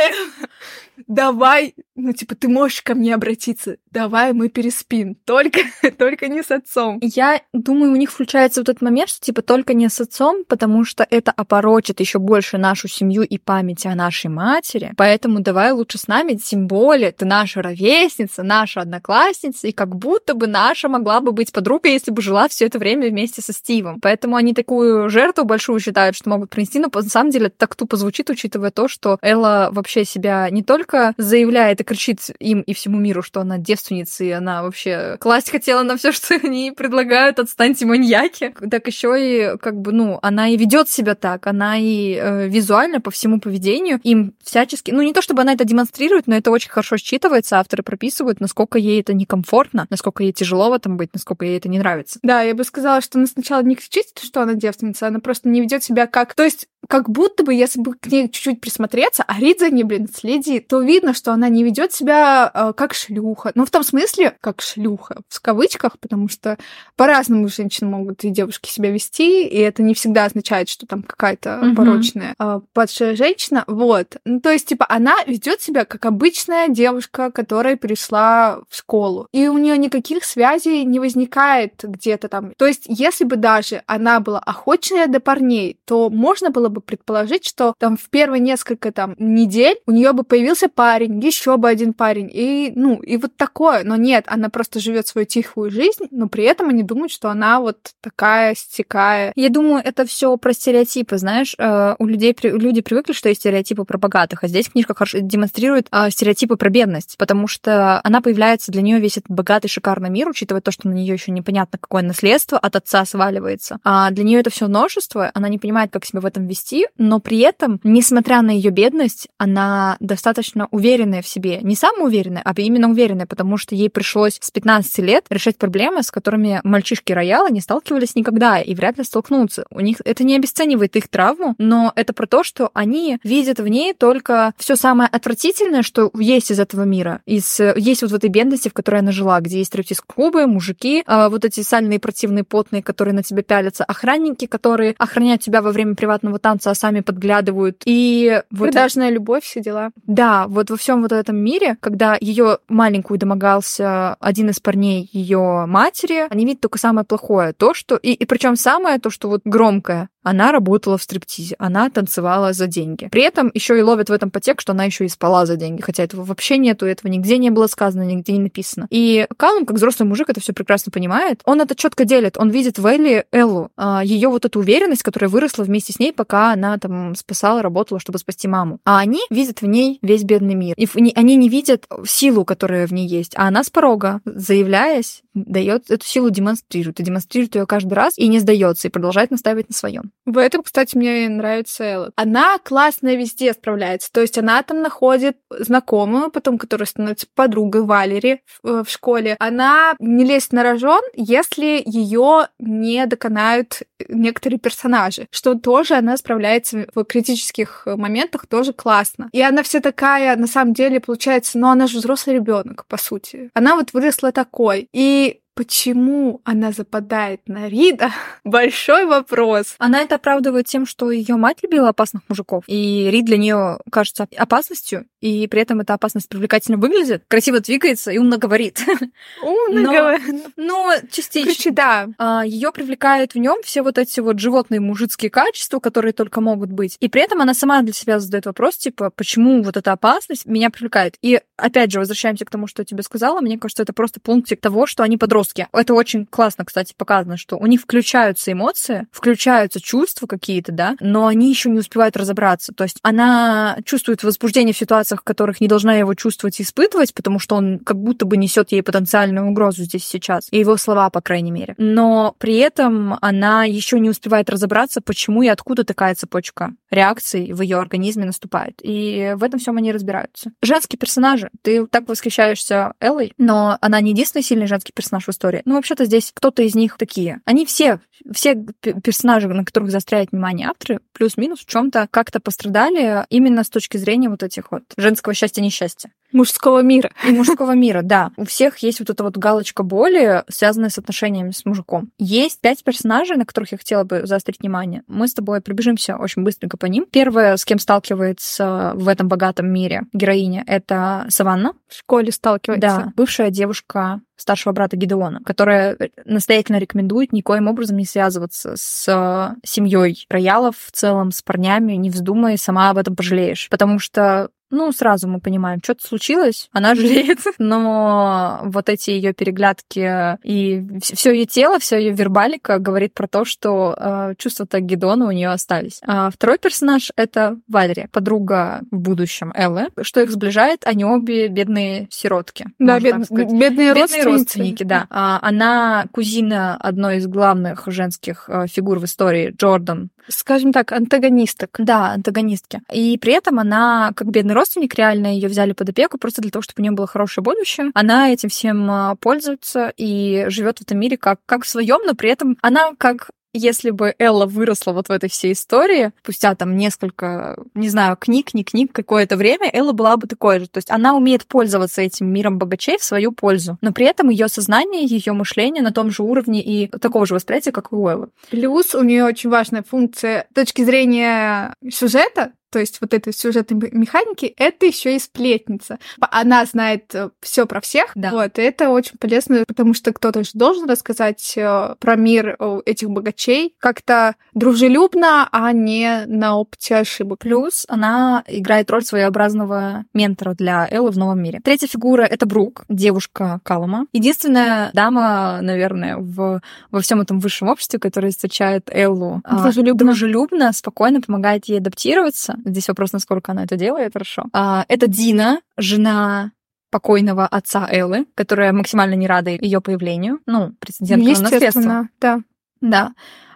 давай, ну, типа, ты можешь ко мне обратиться, давай мы переспим, только, только не с отцом. Я думаю, у них включается вот этот момент, что, типа, только не с отцом, потому что это опорочит еще больше нашу семью и память о нашей матери, поэтому давай лучше с нами, тем более ты наша ровесница, наша одноклассница, и как будто бы наша могла бы быть подругой, если бы жила все это время вместе со Стивом. Поэтому они такую жертву большую считают, что могут принести, но на самом деле так тупо звучит, учитывая то, что Элла вообще себя не только заявляет и кричит им и всему миру, что она девственница, и она вообще класть хотела на все, что они предлагают, отстаньте маньяки. Так еще и как бы, ну, она и ведет себя так, она и э, визуально по всему поведению им всячески, ну, не то чтобы она это демонстрирует, но это очень хорошо считывается, авторы прописывают, насколько ей это некомфортно, насколько ей тяжело в этом быть, насколько ей это не нравится. Да, я бы сказала, что она сначала не кричит, что она девственница, она просто не ведет себя как... То есть как будто бы, если бы к ней чуть-чуть присмотреться, а Рид за ней, блин, следит, то видно, что она не ведет себя э, как шлюха. Ну, в том смысле, как шлюха, в кавычках, потому что по-разному женщины могут и девушки себя вести, и это не всегда означает, что там какая-то угу. порочная э, падшая женщина. Вот. Ну, то есть, типа, она ведет себя как обычная девушка, которая пришла в школу. И у нее никаких связей не возникает где-то там. То есть, если бы даже она была охочная до парней, то можно было бы предположить, что там в первые несколько там недель у нее бы появился парень, еще бы один парень, и ну и вот такое. Но нет, она просто живет свою тихую жизнь, но при этом они думают, что она вот такая стекая. Я думаю, это все про стереотипы, знаешь, э, у людей люди привыкли, что есть стереотипы про богатых, а здесь книжка хорошо демонстрирует э, стереотипы про бедность, потому что она появляется для нее весь этот богатый шикарный мир, учитывая то, что на нее еще непонятно какое наследство от отца сваливается, а для нее это все множество, она не понимает, как себя в этом вести вести, но при этом, несмотря на ее бедность, она достаточно уверенная в себе. Не самая уверенная, а именно уверенная, потому что ей пришлось с 15 лет решать проблемы, с которыми мальчишки рояла не сталкивались никогда и вряд ли столкнутся. У них это не обесценивает их травму, но это про то, что они видят в ней только все самое отвратительное, что есть из этого мира. Из, есть вот в этой бедности, в которой она жила, где есть стриптиз-клубы, мужики, а вот эти сальные, противные, потные, которые на тебя пялятся, охранники, которые охраняют тебя во время приватного танца, танца, а сами подглядывают. И вот... Продажная любовь, все дела. Да, вот во всем вот этом мире, когда ее маленькую домогался один из парней ее матери, они видят только самое плохое. То, что... И, и причем самое то, что вот громкое. Она работала в стриптизе, она танцевала за деньги. При этом еще и ловят в этом подтекст, что она еще и спала за деньги, хотя этого вообще нету, этого нигде не было сказано, нигде не написано. И Калум, как взрослый мужик, это все прекрасно понимает. Он это четко делит, он видит в Элли Эллу, а, ее вот эту уверенность, которая выросла вместе с ней, пока она там спасала, работала, чтобы спасти маму. А они видят в ней весь бедный мир. И они не видят силу, которая в ней есть. А она с порога, заявляясь, дает эту силу, демонстрирует. И демонстрирует ее каждый раз и не сдается, и продолжает настаивать на своем. В этом, кстати, мне нравится Элла. Она классно везде справляется. То есть она там находит знакомую, потом, которая становится подругой Валери в, э, в школе. Она не лезет на рожон, если ее не доконают некоторые персонажи, что тоже она справляется в критических моментах тоже классно. И она вся такая, на самом деле, получается, ну она же взрослый ребенок, по сути. Она вот выросла такой. И Почему она западает на Рида? Большой вопрос. Она это оправдывает тем, что ее мать любила опасных мужиков, и Рид для нее кажется опасностью, и при этом эта опасность привлекательно выглядит, красиво двигается и умно говорит. Умно говорит. Ну, частично. Короче, да. А, ее привлекает в нем все вот эти вот животные мужицкие качества, которые только могут быть. И при этом она сама для себя задает вопрос, типа, почему вот эта опасность меня привлекает. И опять же, возвращаемся к тому, что я тебе сказала. Мне кажется, это просто пунктик того, что они подростки подростки. Это очень классно, кстати, показано, что у них включаются эмоции, включаются чувства какие-то, да, но они еще не успевают разобраться. То есть она чувствует возбуждение в ситуациях, в которых не должна его чувствовать и испытывать, потому что он как будто бы несет ей потенциальную угрозу здесь сейчас. И его слова, по крайней мере. Но при этом она еще не успевает разобраться, почему и откуда такая цепочка реакций в ее организме наступает. И в этом всем они разбираются. Женские персонажи. Ты так восхищаешься Эллой, но она не единственный сильный женский персонаж в истории. Ну, вообще-то здесь кто-то из них такие. Они все, все персонажи, на которых заостряет внимание авторы, плюс-минус в чем-то как-то пострадали именно с точки зрения вот этих вот женского счастья-несчастья. Мужского мира. И мужского мира, да. У всех есть вот эта вот галочка боли, связанная с отношениями с мужиком. Есть пять персонажей, на которых я хотела бы заострить внимание. Мы с тобой пробежимся очень быстренько по ним. Первое, с кем сталкивается в этом богатом мире героиня, это Саванна. В школе сталкивается. Да, бывшая девушка старшего брата Гидеона, которая настоятельно рекомендует никоим образом не связываться с семьей роялов в целом, с парнями, не вздумай, сама об этом пожалеешь. Потому что ну, сразу мы понимаем, что-то случилось, она жалеет, но вот эти ее переглядки и все ее тело, все ее вербалика говорит про то, что э, чувства-то Гедона у нее остались. А второй персонаж — это Валерия, подруга в будущем Эллы. Что их сближает? Они обе бедные сиротки. Да, бед... бедные, бедные родственники. да. А, она кузина одной из главных женских э, фигур в истории, Джордан. Скажем так, антагонисток. Да, антагонистки. И при этом она, как бедный родственник, реально ее взяли под опеку просто для того, чтобы у нее было хорошее будущее. Она этим всем а, пользуется и живет в этом мире как, как в своем, но при этом она как если бы Элла выросла вот в этой всей истории, спустя там несколько, не знаю, книг, не книг, какое-то время, Элла была бы такой же. То есть она умеет пользоваться этим миром богачей в свою пользу. Но при этом ее сознание, ее мышление на том же уровне и такого же восприятия, как у Эллы. Плюс у нее очень важная функция с точки зрения сюжета, то есть вот этой сюжетной механики, это еще и сплетница. Она знает э, все про всех, да. вот, и это очень полезно, потому что кто-то же должен рассказать э, про мир э, этих богачей как-то дружелюбно, а не на опыте ошибок. Плюс она играет роль своеобразного ментора для Эллы в новом мире. Третья фигура — это Брук, девушка Калума. Единственная дама, наверное, в, во всем этом высшем обществе, которая встречает Эллу а, дружелюбно. дружелюбно, спокойно помогает ей адаптироваться Здесь вопрос, насколько она это делает хорошо. А, это Дина, жена покойного отца Эллы, которая максимально не рада ее появлению. Ну, претендентка на наследство. Да. Да.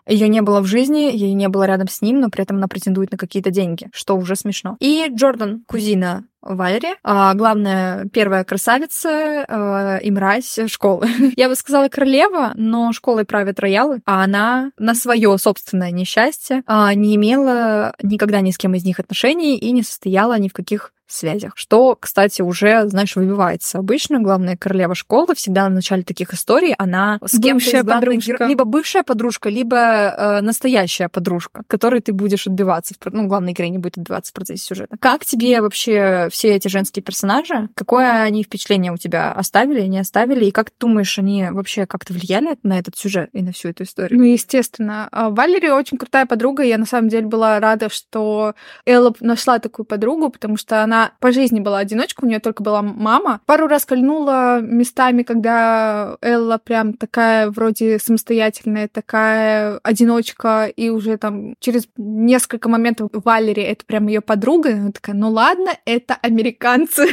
Ее не было в жизни, ей не было рядом с ним, но при этом она претендует на какие-то деньги, что уже смешно. И Джордан, кузина Валери, а, главная первая красавица а, и мразь школы. Я бы сказала королева, но школой правят роялы, а она на свое собственное несчастье а, не имела никогда ни с кем из них отношений и не состояла ни в каких связях. Что, кстати, уже, знаешь, выбивается. Обычно главная королева школы всегда в начале таких историй она с кем-то подружка. Либо бывшая подружка, либо э, настоящая подружка, которой ты будешь отбиваться. В, ну, главной героиня будет отбиваться в процессе сюжета. Как тебе вообще все эти женские персонажи? Какое они впечатление у тебя оставили, не оставили? И как ты думаешь, они вообще как-то влияли на этот сюжет и на всю эту историю? Ну, естественно. А, Валерия очень крутая подруга. Я на самом деле была рада, что Элла нашла такую подругу, потому что она по жизни была одиночка, у нее только была мама. Пару раз кольнула местами, когда Элла прям такая вроде самостоятельная, такая одиночка, и уже там через несколько моментов Валери это прям ее подруга, и она такая, ну ладно, это американцы.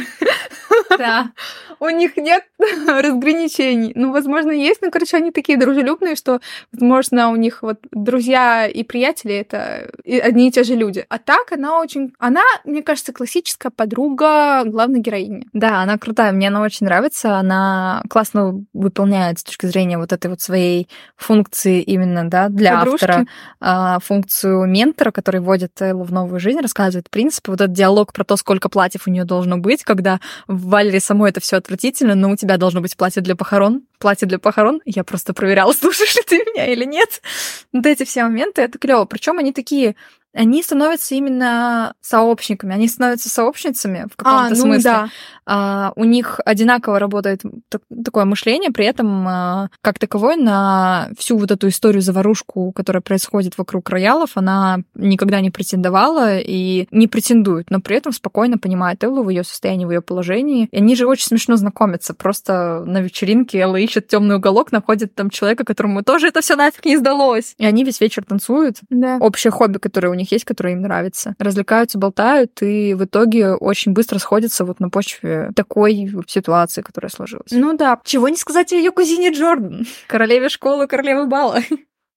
Да. У них нет разграничений. Ну, возможно, есть, но, короче, они такие дружелюбные, что, возможно, у них вот друзья и приятели — это одни и те же люди. А так она очень... Она, мне кажется, классическая подруга главной героини. Да, она крутая, мне она очень нравится, она классно выполняет с точки зрения вот этой вот своей функции именно, да, для Подружки. автора, а, функцию ментора, который вводит его в новую жизнь, рассказывает принципы, вот этот диалог про то, сколько платьев у нее должно быть, когда в Валере самой это все отвратительно, но у тебя должно быть платье для похорон, платье для похорон. Я просто проверяла, слушаешь ли ты меня или нет. Вот эти все моменты, это клево. Причем они такие они становятся именно сообщниками, они становятся сообщницами в каком-то а, ну смысле. Да. А, у них одинаково работает такое мышление, при этом а, как таковой на всю вот эту историю-заварушку, которая происходит вокруг роялов, она никогда не претендовала и не претендует, но при этом спокойно понимает Эллу в ее состоянии, в ее положении. И они же очень смешно знакомятся. Просто на вечеринке Элла ищет темный уголок, находит там человека, которому тоже это все нафиг не сдалось. И они весь вечер танцуют. Да. Общее хобби, которое у них них есть, которые им нравятся. Развлекаются, болтают, и в итоге очень быстро сходятся вот на почве такой ситуации, которая сложилась. Ну да. Чего не сказать о ее кузине Джордан, королеве школы, королевы бала.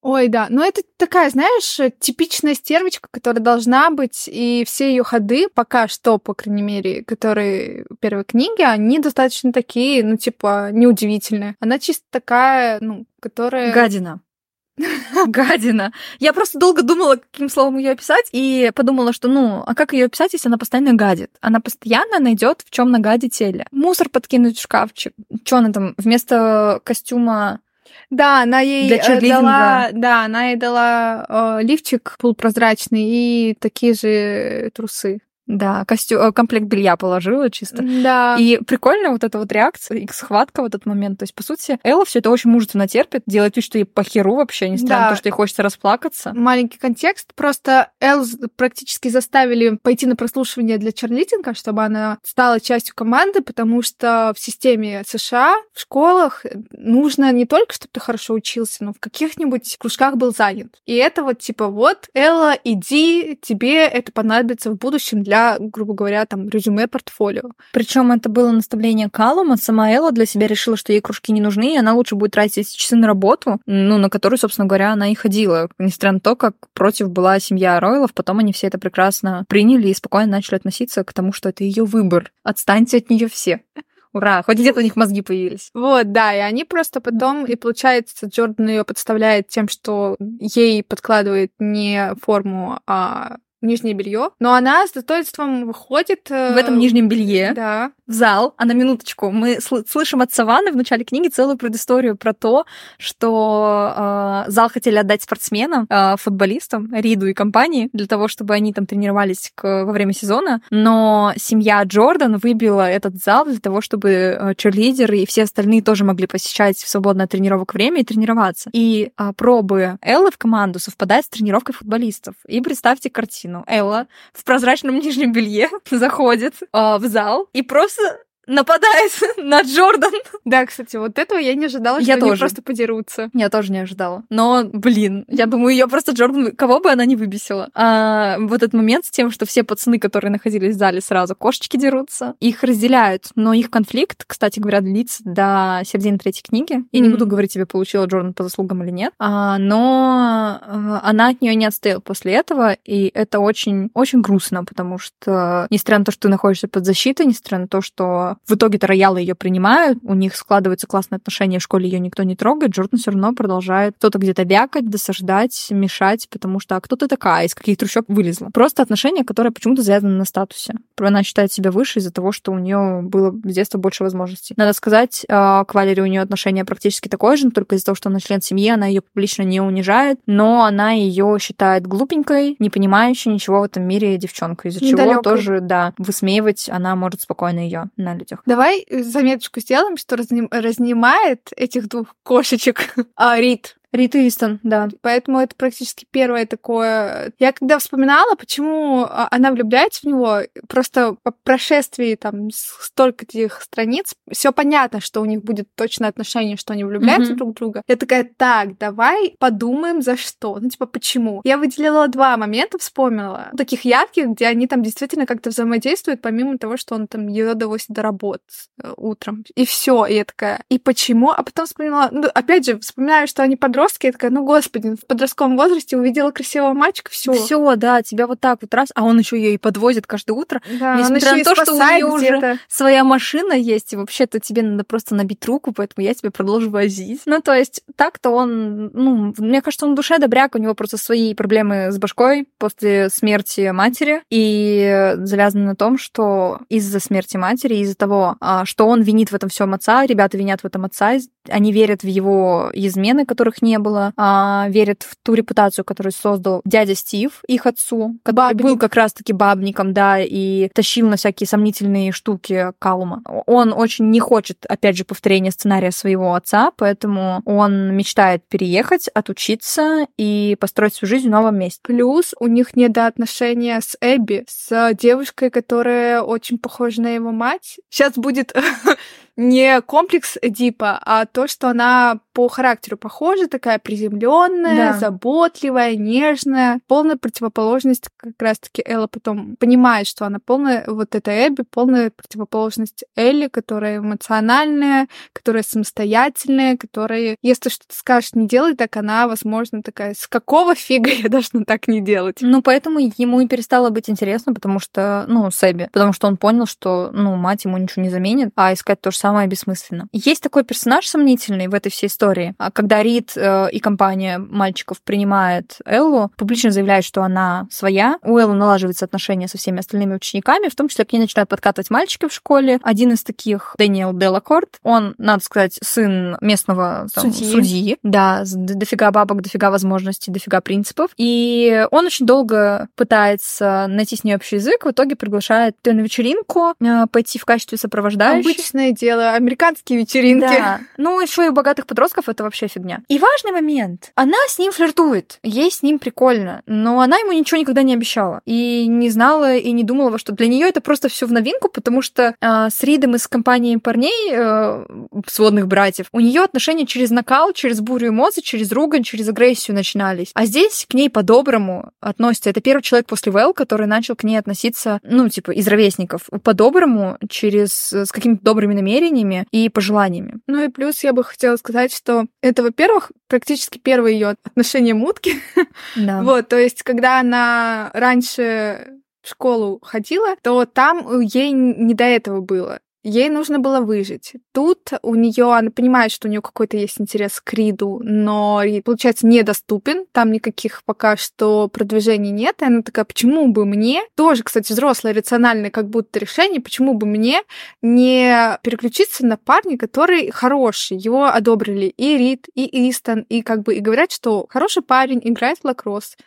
Ой, да. Но это такая, знаешь, типичная стервочка, которая должна быть, и все ее ходы, пока что, по крайней мере, которые первой книги, они достаточно такие, ну, типа, неудивительные. Она чисто такая, ну, которая... Гадина. Гадина. Я просто долго думала, каким словом ее описать, и подумала, что, ну, а как ее описать, если она постоянно гадит? Она постоянно найдет, в чем нагадить Элли. Мусор подкинуть в шкафчик. Что она там, вместо костюма да, она ей Для э, дала, да, она ей дала э, лифчик полупрозрачный и такие же трусы. Да, костю... э, комплект белья положила чисто. Да. И прикольно вот эта вот реакция, их схватка в этот момент. То есть, по сути, Элла все это очень мужественно терпит, делает вид, что ей похеру вообще, несмотря на Да. то, что ей хочется расплакаться. Маленький контекст. Просто Эл практически заставили пойти на прослушивание для черлидинга, чтобы она стала частью команды, потому что в системе США, в школах нужно не только, чтобы ты хорошо учился, но в каких-нибудь кружках был занят. И это вот типа вот, Элла, иди, тебе это понадобится в будущем для, грубо говоря, там, резюме, портфолио. Причем это было наставление Калума. Сама Элла для себя решила, что ей кружки не нужны, и она лучше будет тратить часы на работу, ну, на которую, собственно говоря, она и ходила. Несмотря на то, как против была семья Ройлов, потом они все это прекрасно приняли и спокойно начали относиться к тому, что это ее выбор. Отстаньте от нее все. Ура, хоть где-то у них мозги появились. Вот, да, и они просто потом, и получается, Джордан ее подставляет тем, что ей подкладывает не форму, а нижнее белье, но она с достоинством выходит э, В этом нижнем белье Да. В зал, а на минуточку, мы сл- слышим от Саванны в начале книги целую предысторию про то, что э, зал хотели отдать спортсменам, э, футболистам, Риду и компании, для того, чтобы они там тренировались к- во время сезона, но семья Джордан выбила этот зал для того, чтобы э, черлидеры и все остальные тоже могли посещать в свободное тренировок время и тренироваться. И а, пробы Эллы в команду совпадают с тренировкой футболистов. И представьте картину. Элла в прозрачном нижнем белье заходит а, в зал и просто ます。Нападает на Джордан. Да, кстати, вот этого я не ожидала, Я что они тоже. просто подерутся. Я тоже не ожидала. Но, блин, я думаю, ее просто Джордан, кого бы она не выбесила. А, вот этот момент с тем, что все пацаны, которые находились в зале, сразу кошечки дерутся, их разделяют. Но их конфликт, кстати говоря, длится до середины третьей книги. Я не Мгм. буду говорить тебе, получила Джордан по заслугам или нет. А, но а, она от нее не отстояла после этого, и это очень, очень грустно, потому что, несмотря на то, что ты находишься под защитой, несмотря на то, что в итоге-то роялы ее принимают, у них складываются классные отношения, в школе ее никто не трогает, Джордан все равно продолжает кто-то где-то вякать, досаждать, мешать, потому что а кто ты такая, из каких трущоб вылезла. Просто отношения, которые почему-то завязаны на статусе. Она считает себя выше из-за того, что у нее было с детства больше возможностей. Надо сказать, а, к Валере у нее отношение практически такое же, но только из-за того, что она член семьи, она ее публично не унижает, но она ее считает глупенькой, не понимающей ничего в этом мире девчонкой, из-за чего тоже, да, высмеивать она может спокойно ее на людях. Давай э, заметочку сделаем, что разним- разнимает этих двух кошечек а, Рид. Рита Истон, да. Поэтому это практически первое такое... Я когда вспоминала, почему а, она влюбляется в него, просто по прошествии там столько этих страниц, все понятно, что у них будет точное отношение, что они влюбляются Мгм. друг в друга. Я такая, так, давай подумаем, за что. Ну, типа, почему? Я выделила два момента, вспомнила. Таких ярких, где они там действительно как-то взаимодействуют, помимо того, что он там ее довозит до работы э, утром. И все. И я такая, и почему? А потом вспомнила, ну, опять же, вспоминаю, что они подростки, я такая, ну, господи, в подростковом возрасте увидела красивого мальчика, все. Все, да, тебя вот так вот раз, а он еще ее и подвозит каждое утро. Да, Несмотря он на то, что у неё уже. Своя машина есть, и вообще-то тебе надо просто набить руку, поэтому я тебя продолжу возить. Ну, то есть, так-то он, ну, мне кажется, он в душе добряк, у него просто свои проблемы с башкой после смерти матери, и завязано на том, что из-за смерти матери, из-за того, а, что он винит в этом всем отца, ребята винят в этом отца, они верят в его измены, которых не было, а, верят в ту репутацию, которую создал дядя Стив, их отцу, который Бабник. был как раз-таки бабником, да, и тащил на всякие сомнительные штуки Калума. Он очень не хочет, опять же, повторения сценария своего отца, поэтому он мечтает переехать, отучиться и построить свою жизнь в новом месте. Плюс у них недоотношения с Эбби, с девушкой, которая очень похожа на его мать. Сейчас будет не комплекс Эдипа, а то, что она по характеру похожа, такая приземленная, Да. заботливая, нежная, полная противоположность как раз-таки Элла потом понимает, что она полная, вот эта Эбби, полная противоположность Элли, которая эмоциональная, которая самостоятельная, которая, если что-то скажешь не делай, так она, возможно, такая, с какого фига я должна так не делать? Ну, поэтому ему и перестало быть интересно, потому что, ну, Сэби, потому что он понял, что, ну, мать ему ничего не заменит, а искать то же самое бессмысленное. Есть такой персонаж сомнительный в этой всей истории. А когда Рид э, и компания мальчиков принимает Эллу, публично заявляет, что она своя. У Эллы налаживаются отношения со всеми остальными учениками, в том числе к ней начинают подкатывать мальчики в школе. Один из таких Дэниел Делакорт. Он, надо сказать, сын местного там, судьи. судьи. Да, дофига бабок, дофига возможностей, дофига принципов. И он очень долго пытается найти с ней общий язык, в итоге приглашает ее на вечеринку, э, пойти в качестве сопровождающей. Обычное дело, американские вечеринки. Да. Ну, еще и богатых подростков это вообще фигня. И важный момент. Она с ним флиртует. Ей с ним прикольно. Но она ему ничего никогда не обещала. И не знала, и не думала, что для нее это просто все в новинку, потому что э, с Ридом из компании парней, э, сводных братьев, у нее отношения через накал, через бурю эмоций, через ругань, через агрессию начинались. А здесь к ней по-доброму относятся. Это первый человек после Вэл, который начал к ней относиться, ну, типа, из ровесников, по-доброму, через с какими-то добрыми намерениями и пожеланиями. Ну и плюс я бы хотела сказать, что это, во-первых, практически первое ее отношение мутки. Да. вот, то есть, когда она раньше в школу ходила, то там ей не до этого было. Ей нужно было выжить. Тут у нее, она понимает, что у нее какой-то есть интерес к Риду, но ей, получается, недоступен. Там никаких пока что продвижений нет. И она такая, почему бы мне, тоже, кстати, взрослое, рациональное как будто решение, почему бы мне не переключиться на парня, который хороший, его одобрили и Рид, и Истон, и как бы и говорят, что хороший парень играет в лакросс.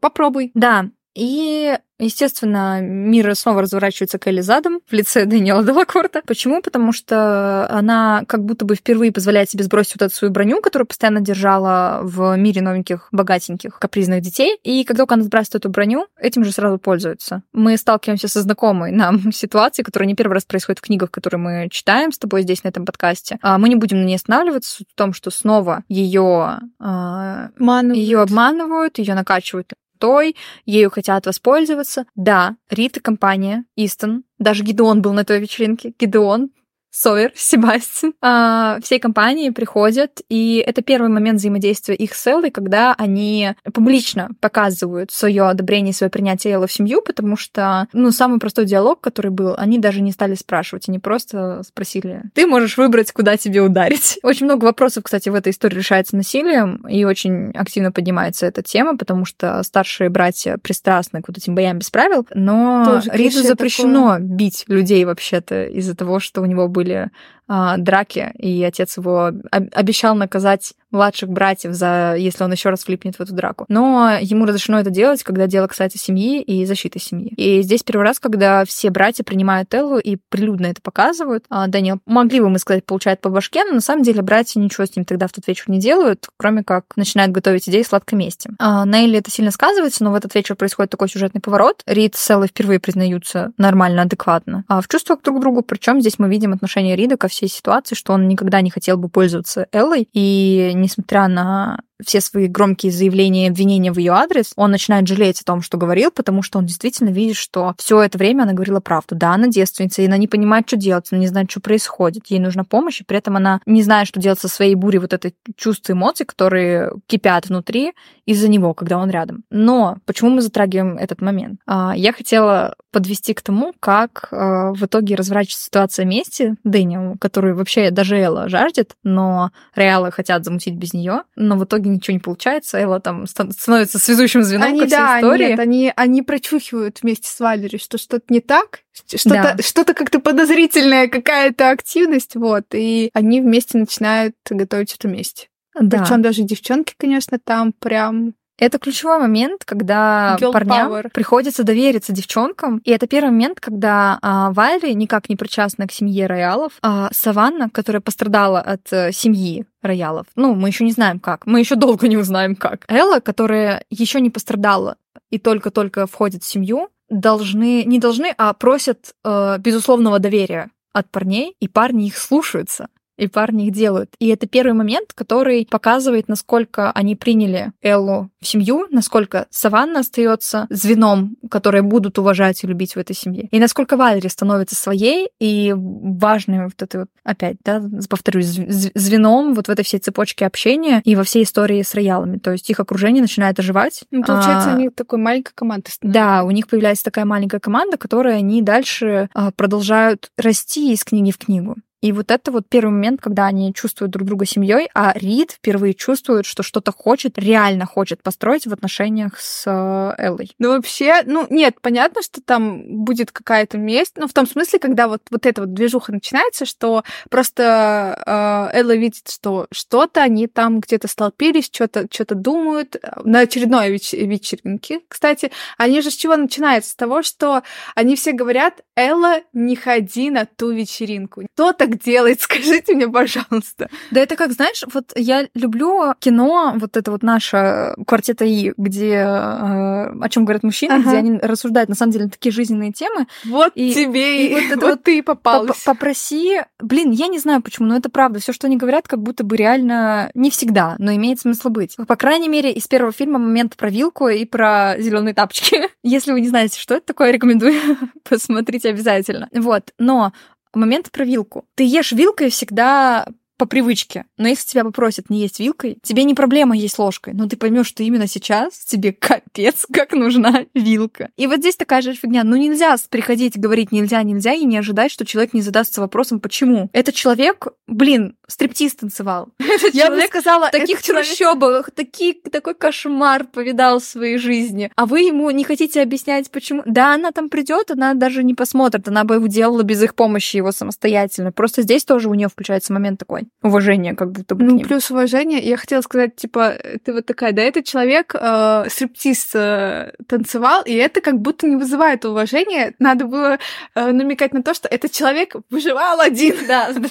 Попробуй. Да, и Естественно, мир снова разворачивается к Элли задом в лице Дэниела Делакорта. Почему? Потому что она как будто бы впервые позволяет себе сбросить вот эту свою броню, которую постоянно держала в мире новеньких, богатеньких, капризных детей. И как только она сбрасывает эту броню, этим же сразу пользуются. Мы сталкиваемся со знакомой нам ситуацией, которая не первый раз происходит в книгах, которые мы читаем с тобой здесь, на этом подкасте. А мы не будем на ней останавливаться. Суть в том, что снова ее а, ее обманывают, ее накачивают той, ею хотят воспользоваться. Да, Рита компания, Истон, даже Гидеон был на той вечеринке. Гидеон Сойер, Себастьян, э, всей компании приходят, и это первый момент взаимодействия их с Эллой, когда они публично показывают свое одобрение, свое принятие Эллы в семью, потому что, ну, самый простой диалог, который был, они даже не стали спрашивать, они просто спросили, ты можешь выбрать, куда тебе ударить. Очень много вопросов, кстати, в этой истории решается насилием, и очень активно поднимается эта тема, потому что старшие братья пристрастны к вот этим боям без правил, но Риду запрещено такое. бить людей вообще-то из-за того, что у него были а, драки, и отец его обещал наказать младших братьев за, если он еще раз влипнет в эту драку. Но ему разрешено это делать, когда дело касается семьи и защиты семьи. И здесь первый раз, когда все братья принимают Эллу и прилюдно это показывают. А, Дэниел, могли бы мы сказать, получает по башке, но на самом деле братья ничего с ним тогда в тот вечер не делают, кроме как начинают готовить идеи сладкой мести. А, на Элле это сильно сказывается, но в этот вечер происходит такой сюжетный поворот. Рид с Эллой впервые признаются нормально, адекватно. А в чувствах друг к другу, причем здесь мы видим отношение Рида ко всей ситуации, что он никогда не хотел бы пользоваться Эллой. И несмотря на все свои громкие заявления и обвинения в ее адрес, он начинает жалеть о том, что говорил, потому что он действительно видит, что все это время она говорила правду. Да, она девственница, и она не понимает, что делать, она не знает, что происходит. Ей нужна помощь, и при этом она не знает, что делать со своей бурей вот этой чувств эмоций, которые кипят внутри из-за него, когда он рядом. Но почему мы затрагиваем этот момент? А, я хотела подвести к тому, как а, в итоге разворачивается ситуация вместе Дэниелу, которую вообще даже Элла жаждет, но Реалы хотят замутить без нее, но в итоге итоге ничего не получается, Элла там становится связующим звеном они, ко всей да, истории. Нет, они, они прочухивают вместе с Валери, что что-то не так, что-то, да. что-то как-то подозрительная какая-то активность, вот, и они вместе начинают готовить это вместе. Да. Причем даже девчонки, конечно, там прям это ключевой момент, когда Girl парням power. приходится довериться девчонкам. И это первый момент, когда а, Вайли никак не причастна к семье роялов, а Саванна, которая пострадала от а, семьи роялов. Ну, мы еще не знаем как. Мы еще долго не узнаем как. Элла, которая еще не пострадала и только-только входит в семью, должны, не должны, а просят э, безусловного доверия от парней, и парни их слушаются и парни их делают. И это первый момент, который показывает, насколько они приняли Эллу в семью, насколько Саванна остается звеном, которое будут уважать и любить в этой семье, и насколько Валери становится своей и важной вот этой вот, опять, да, повторюсь, звеном вот в этой всей цепочке общения и во всей истории с роялами. То есть их окружение начинает оживать. Ну, получается, а, у них такой маленькая команда Да, у них появляется такая маленькая команда, которая они дальше а, продолжают расти из книги в книгу. И вот это вот первый момент, когда они чувствуют друг друга семьей, а Рид впервые чувствует, что что-то хочет, реально хочет построить в отношениях с э, Эллой. Ну, вообще, ну, нет, понятно, что там будет какая-то месть, но в том смысле, когда вот, вот эта вот движуха начинается, что просто э, Элла видит, что что-то они там где-то столпились, что-то что думают на очередной веч- вечеринке. Кстати, они же с чего начинаются? С того, что они все говорят, Элла, не ходи на ту вечеринку. Кто-то так делает? Скажите мне, пожалуйста. Да это как, знаешь, вот я люблю кино, вот это вот наше квартета И, где э, о чем говорят мужчины, ага. где они рассуждают на самом деле такие жизненные темы. Вот и, тебе и, и вот, это вот ты попалась. Попроси, блин, я не знаю почему, но это правда. Все, что они говорят, как будто бы реально не всегда, но имеет смысл быть. По крайней мере, из первого фильма момент про вилку и про зеленые тапочки. Если вы не знаете, что это такое, рекомендую посмотрите обязательно. Вот, но момент про вилку. Ты ешь вилкой всегда по привычке. Но если тебя попросят не есть вилкой, тебе не проблема есть ложкой, но ты поймешь, что именно сейчас тебе капец, как нужна вилка. И вот здесь такая же фигня. Ну нельзя приходить говорить нельзя, нельзя, и не ожидать, что человек не задастся вопросом, почему. Этот человек, блин, стриптиз танцевал. Этот Я бы сказала, таких трущобах, такие, такой кошмар повидал в своей жизни. А вы ему не хотите объяснять, почему? Да, она там придет, она даже не посмотрит, она бы делала без их помощи его самостоятельно. Просто здесь тоже у нее включается момент такой уважение как будто бы. Ну, плюс уважение. Я хотела сказать, типа, ты вот такая, да, этот человек э, стриптиз э, танцевал, и это как будто не вызывает уважения. Надо было э, намекать на то, что этот человек выживал один. Да.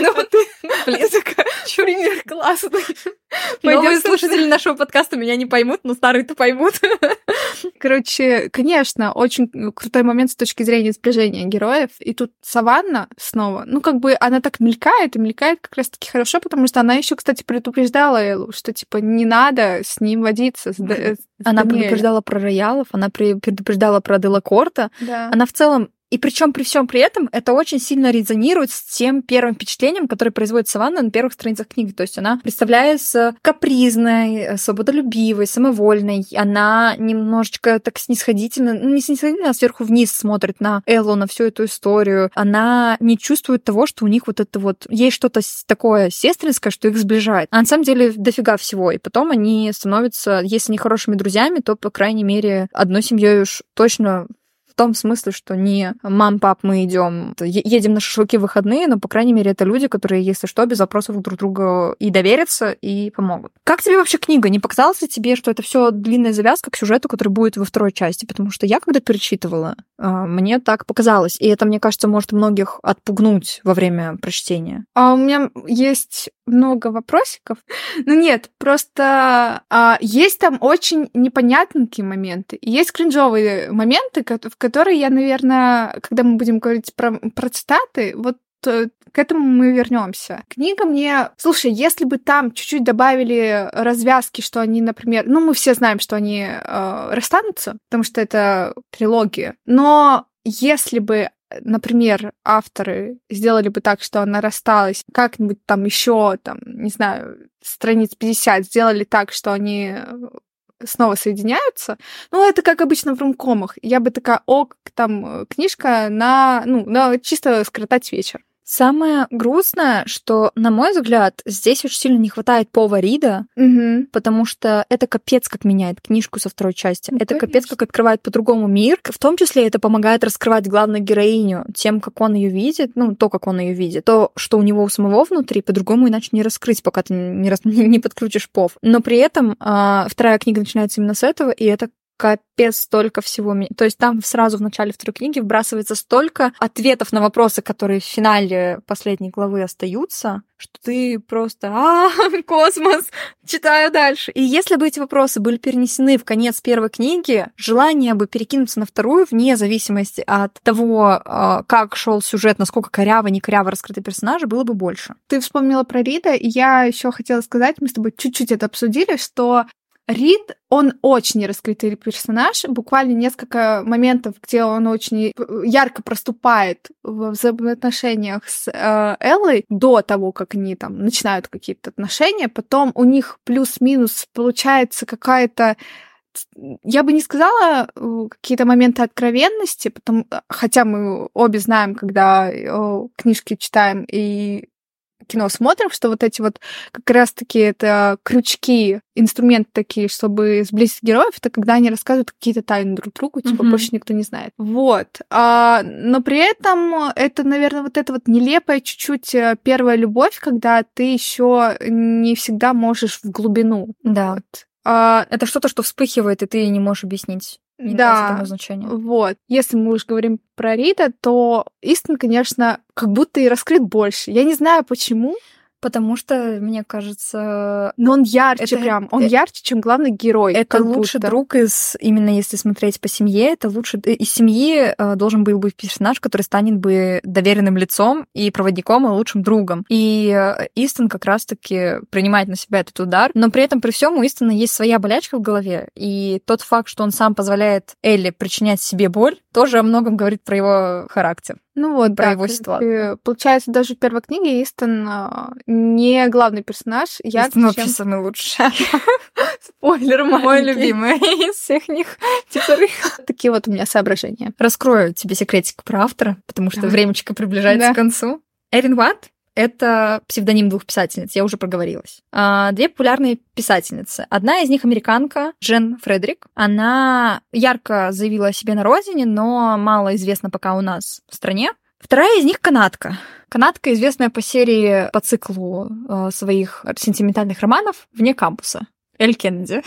Ну вот ты, пример классный. Новые слушатели нашего подкаста меня не поймут, но старые-то поймут. Короче, конечно, очень крутой момент с точки зрения сближения героев. И тут Саванна снова, ну, как бы она так мелькает и мелькает как раз-таки хорошо, потому что она еще, кстати, предупреждала Эллу, что, типа, не надо с ним водиться. С, с она предупреждала про роялов, она предупреждала про Делакорта. Да. Она в целом и причем при всем при этом это очень сильно резонирует с тем первым впечатлением, которое производит Саванна на первых страницах книги. То есть она представляется капризной, свободолюбивой, самовольной. Она немножечко так снисходительно, ну не снисходительно, а сверху вниз смотрит на Эллу, на всю эту историю. Она не чувствует того, что у них вот это вот... Есть что-то такое сестринское, что их сближает. А на самом деле дофига всего. И потом они становятся, если не хорошими друзьями, то, по крайней мере, одной семьей уж точно том смысле, что не мам, пап, мы идем, едем на шашлыки в выходные, но, по крайней мере, это люди, которые, если что, без вопросов друг другу и доверятся, и помогут. Как тебе вообще книга? Не показалось ли тебе, что это все длинная завязка к сюжету, который будет во второй части? Потому что я, когда перечитывала, а, мне так показалось. И это, мне кажется, может многих отпугнуть во время прочтения. А у меня есть много вопросиков. Ну нет, просто а, есть там очень непонятненькие моменты. есть кринжовые моменты, в которые я, наверное, когда мы будем говорить про, про цитаты, вот э, к этому мы вернемся. Книга мне... Слушай, если бы там чуть-чуть добавили развязки, что они, например... Ну, мы все знаем, что они э, расстанутся, потому что это трилогия. Но если бы например, авторы сделали бы так, что она рассталась, как-нибудь там еще, там, не знаю, страниц 50, сделали так, что они снова соединяются. Ну, это как обычно в румкомах. Я бы такая, ок, там книжка на, ну, на чисто скоротать вечер. Самое грустное, что, на мой взгляд, здесь очень сильно не хватает Пова Рида, угу. потому что это капец как меняет книжку со второй части. Ну, это конечно. капец как открывает по-другому мир. В том числе это помогает раскрывать главную героиню тем, как он ее видит, ну, то, как он ее видит. То, что у него у самого внутри, по-другому иначе не раскрыть, пока ты не, рас... не подключишь Пов. Но при этом э, вторая книга начинается именно с этого, и это капец столько всего. То есть там сразу в начале второй книги вбрасывается столько ответов на вопросы, которые в финале последней главы остаются, что ты просто а космос, читаю дальше. И если бы эти вопросы были перенесены в конец первой книги, желание бы перекинуться на вторую, вне зависимости от того, а, как шел сюжет, насколько коряво, не коряво раскрыты персонажи, было бы больше. Ты вспомнила про Рида, и я еще хотела сказать, мы с тобой чуть-чуть это обсудили, что Рид, он очень раскрытый персонаж, буквально несколько моментов, где он очень ярко проступает в взаимоотношениях с э, Эллой до того, как они там начинают какие-то отношения, потом у них плюс-минус получается какая-то я бы не сказала э, какие-то моменты откровенности, потому, хотя мы обе знаем, когда э, книжки читаем и кино смотрим, что вот эти вот как раз-таки это крючки, инструменты такие, чтобы сблизить героев, это когда они рассказывают какие-то тайны друг другу, типа mm-hmm. больше никто не знает. Вот. А, но при этом это, наверное, вот эта вот нелепая чуть-чуть э, первая любовь, когда ты еще не всегда можешь в глубину. Да. Вот. А, это что-то, что вспыхивает, и ты не можешь объяснить. Не да, значения. вот. Если мы уж говорим про Рида, то Истон, конечно, как будто и раскрыт больше. Я не знаю, почему. Потому что, мне кажется... Но он ярче это, прям. Он это, ярче, чем главный герой. Это лучший будто. друг из... Именно если смотреть по семье, это лучше... Из семьи э, должен был быть персонаж, который станет бы доверенным лицом и проводником, и лучшим другом. И э, Истон как раз-таки принимает на себя этот удар. Но при этом, при всем, у Истона есть своя болячка в голове. И тот факт, что он сам позволяет Элли причинять себе боль, тоже о многом говорит про его характер. Ну вот, про да, его ситуацию. Получается, даже в первой книге Истон а, не главный персонаж. Я Истон вообще чем... самый лучший. Спойлер, мой любимый из всех них теперь Такие вот у меня соображения. Раскрою тебе секретик про автора, потому что времечко приближается к концу. Эрин Ватт это псевдоним двух писательниц, я уже проговорилась. А, две популярные писательницы. Одна из них американка, Джен Фредерик. Она ярко заявила о себе на родине, но мало известна пока у нас в стране. Вторая из них канадка. Канадка, известная по серии, по циклу э, своих сентиментальных романов «Вне кампуса». Эль Кеннеди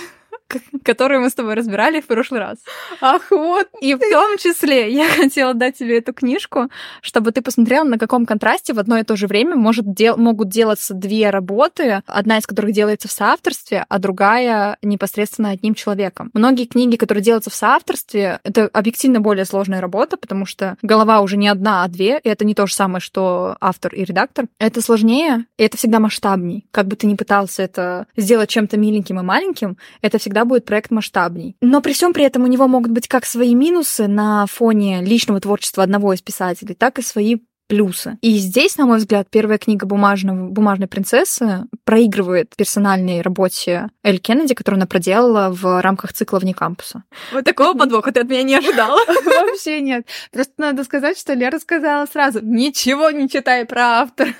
которую мы с тобой разбирали в прошлый раз. Ах, вот. И в том числе я хотела дать тебе эту книжку, чтобы ты посмотрела, на каком контрасте в одно и то же время может дел могут делаться две работы, одна из которых делается в соавторстве, а другая непосредственно одним человеком. Многие книги, которые делаются в соавторстве, это объективно более сложная работа, потому что голова уже не одна, а две, и это не то же самое, что автор и редактор. Это сложнее, и это всегда масштабней. Как бы ты ни пытался это сделать чем-то миленьким и маленьким, это всегда всегда будет проект масштабней. Но при всем при этом у него могут быть как свои минусы на фоне личного творчества одного из писателей, так и свои плюсы. И здесь, на мой взгляд, первая книга бумажного, «Бумажной принцессы» проигрывает персональной работе Эль Кеннеди, которую она проделала в рамках цикла «Вне кампуса». Вот такого подвоха ты от меня не ожидала? Вообще нет. Просто надо сказать, что Лера сказала сразу, ничего не читай про автора.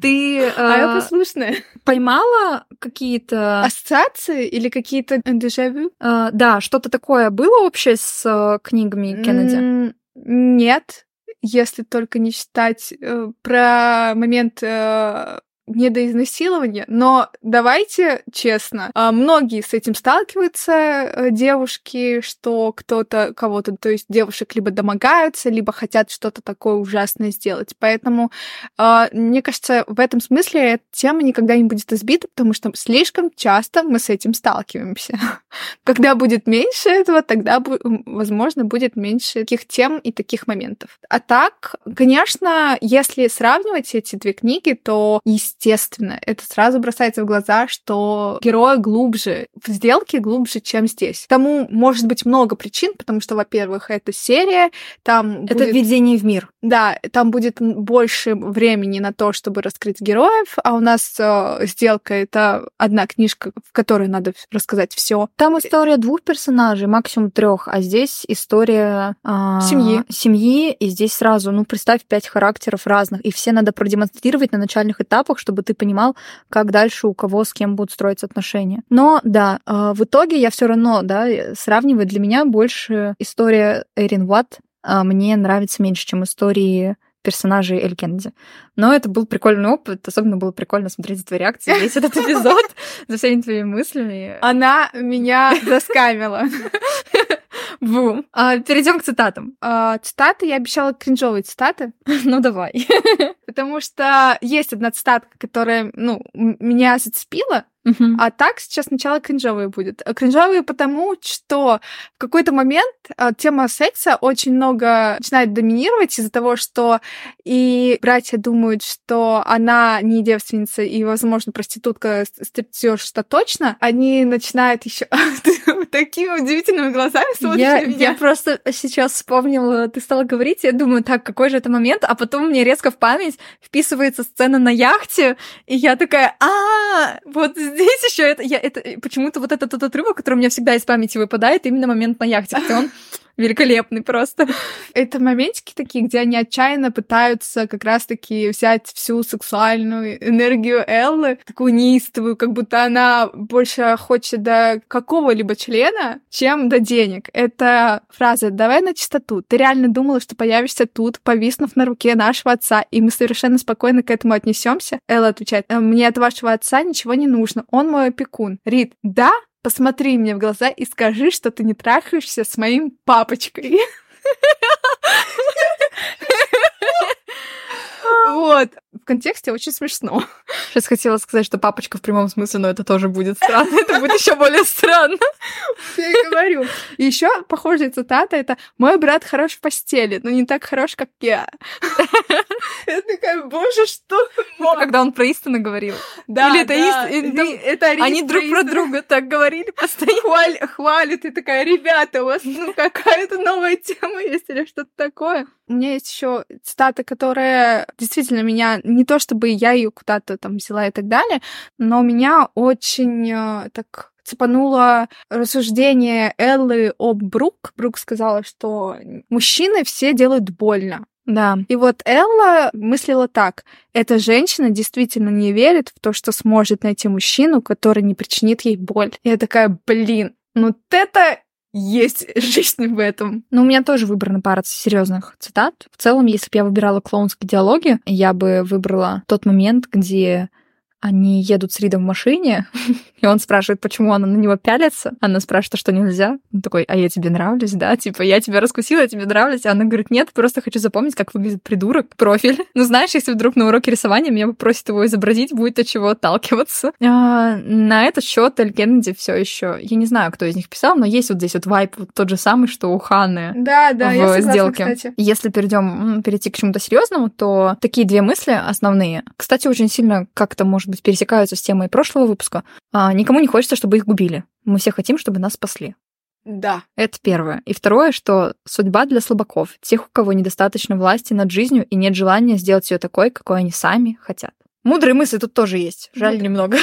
Ты э, а я послушная. поймала какие-то... Ассоциации или какие-то дежавю? Э, да, что-то такое было общее с э, книгами Кеннеди? Нет, если только не считать э, про момент э, не до изнасилования, но давайте честно, а, многие с этим сталкиваются, э, девушки, что кто-то кого-то, то есть девушек либо домогаются, либо хотят что-то такое ужасное сделать. Поэтому, а, мне кажется, в этом смысле эта тема никогда не будет избита, потому что слишком часто мы с этим сталкиваемся. Когда будет меньше этого, тогда, возможно, будет меньше таких тем и таких моментов. А так, конечно, если сравнивать эти две книги, то, естественно, естественно, это сразу бросается в глаза, что герой глубже, в сделке глубже, чем здесь. Тому может быть много причин, потому что, во-первых, это серия, там Это будет... введение в мир. Да, там будет больше времени на то, чтобы раскрыть героев, а у нас э, сделка — это одна книжка, в которой надо рассказать все. Там история двух персонажей, максимум трех, а здесь история э, семьи. Семьи, и здесь сразу, ну, представь, пять характеров разных, и все надо продемонстрировать на начальных этапах, чтобы ты понимал, как дальше у кого с кем будут строиться отношения. Но да, а, в итоге я все равно, да, сравниваю для меня больше история Эрин Ватт а, мне нравится меньше, чем истории персонажей Эль Кеннеди. Но это был прикольный опыт, особенно было прикольно смотреть за твоей реакцией весь этот эпизод, за всеми твоими мыслями. Она меня заскамила. Бум. А, перейдем к цитатам. А, цитаты, я обещала кринжовые цитаты. ну, давай. Потому что есть одна цитатка, которая, ну, меня зацепила, Uh-huh. А так сейчас сначала кринжовые будет. Кринжовые потому, что в какой-то момент а, тема секса очень много начинает доминировать из-за того, что и братья думают, что она не девственница и, возможно, проститутка, стриптизерша точно. Они начинают еще такими удивительными глазами смотришь я, на меня. Я просто сейчас вспомнила, ты стала говорить, я думаю, так, какой же это момент, а потом мне резко в память вписывается сцена на яхте, и я такая, а, вот здесь еще это, я, это почему-то вот этот, этот отрывок, который у меня всегда из памяти выпадает, именно момент на яхте, где он великолепный просто. Это моментики такие, где они отчаянно пытаются как раз-таки взять всю сексуальную энергию Эллы, такую неистовую, как будто она больше хочет до какого-либо члена, чем до денег. Это фраза «давай на чистоту». Ты реально думала, что появишься тут, повиснув на руке нашего отца, и мы совершенно спокойно к этому отнесемся? Элла отвечает «Э, «Мне от вашего отца ничего не нужно, он мой опекун». Рид «Да, посмотри мне в глаза и скажи, что ты не трахаешься с моим папочкой. Вот. В контексте очень смешно. Сейчас хотела сказать, что папочка в прямом смысле, но это тоже будет странно. Это будет еще более странно. Я и говорю. И еще похожая цитата это «Мой брат хорош в постели, но не так хорош, как я». Я такая, боже, что Когда он про истину говорил. Да, Или это да. истина? Это Они друг про друга так говорили постоянно. Хваль, хвалят, и такая, ребята, у вас ну, какая-то новая тема есть или что-то такое. У меня есть еще цитата, которая действительно меня не то чтобы я ее куда-то там взяла и так далее, но меня очень э, так цепануло рассуждение Эллы об Брук. Брук сказала, что мужчины все делают больно. Да. И вот Элла мыслила так. Эта женщина действительно не верит в то, что сможет найти мужчину, который не причинит ей боль. Я такая, блин, ну это есть жизнь в этом. Ну, у меня тоже выбрана пара серьезных цитат. В целом, если бы я выбирала клоунские диалоги, я бы выбрала тот момент, где они едут с Ридом в машине, и он спрашивает, почему она на него пялится. Она спрашивает, а что нельзя? Он такой, а я тебе нравлюсь, да? Типа, я тебя раскусила, я тебе нравлюсь. А она говорит, нет, просто хочу запомнить, как выглядит придурок, профиль. Ну, знаешь, если вдруг на уроке рисования меня попросят его изобразить, будет от чего отталкиваться. А, на этот счет Эль Кеннеди все еще, я не знаю, кто из них писал, но есть вот здесь вот вайп вот тот же самый, что у Ханны Да, да, в я согласна, сделке. кстати. Если перейдем перейти к чему-то серьезному, то такие две мысли основные. Кстати, очень сильно как-то, может быть, пересекаются с темой прошлого выпуска. А, никому не хочется, чтобы их губили. Мы все хотим, чтобы нас спасли. Да. Это первое. И второе, что судьба для слабаков, тех, у кого недостаточно власти над жизнью и нет желания сделать ее такой, какой они сами хотят. Мудрые мысли тут тоже есть. Жаль да. немного.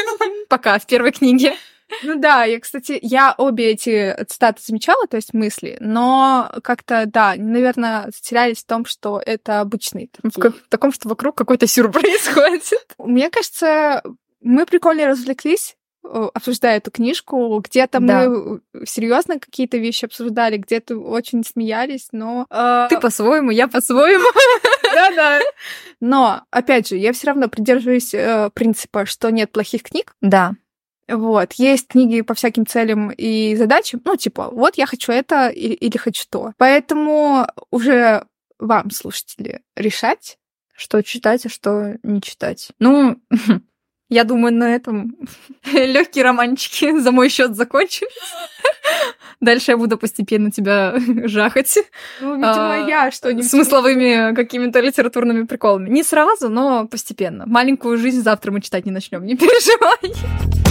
Пока, в первой книге. Ну да, я, кстати, я обе эти цитаты замечала, то есть мысли, но как-то, да, наверное, затерялись в том, что это обычные В, такие. ка- в таком, что вокруг какой-то сюр происходит. Мне кажется, мы прикольно развлеклись, э, обсуждая эту книжку. Где-то Да. мы серьезно какие-то вещи обсуждали, где-то очень смеялись, но... э, Ты по-своему, я по-своему. Да-да. Но, опять же, я все равно придерживаюсь э, принципа, что нет плохих книг. Да. Вот, есть книги по всяким целям и задачам. Ну, типа, вот я хочу это или, или хочу то. Поэтому уже вам, слушатели, решать. Что читать, а что не читать. Ну, я думаю, на этом легкие романчики за мой счет закончились. Дальше я буду постепенно тебя жахать Ну, видимо, А, я что-нибудь... смысловыми какими-то литературными приколами. Не сразу, но постепенно. Маленькую жизнь завтра мы читать не начнем, не переживай.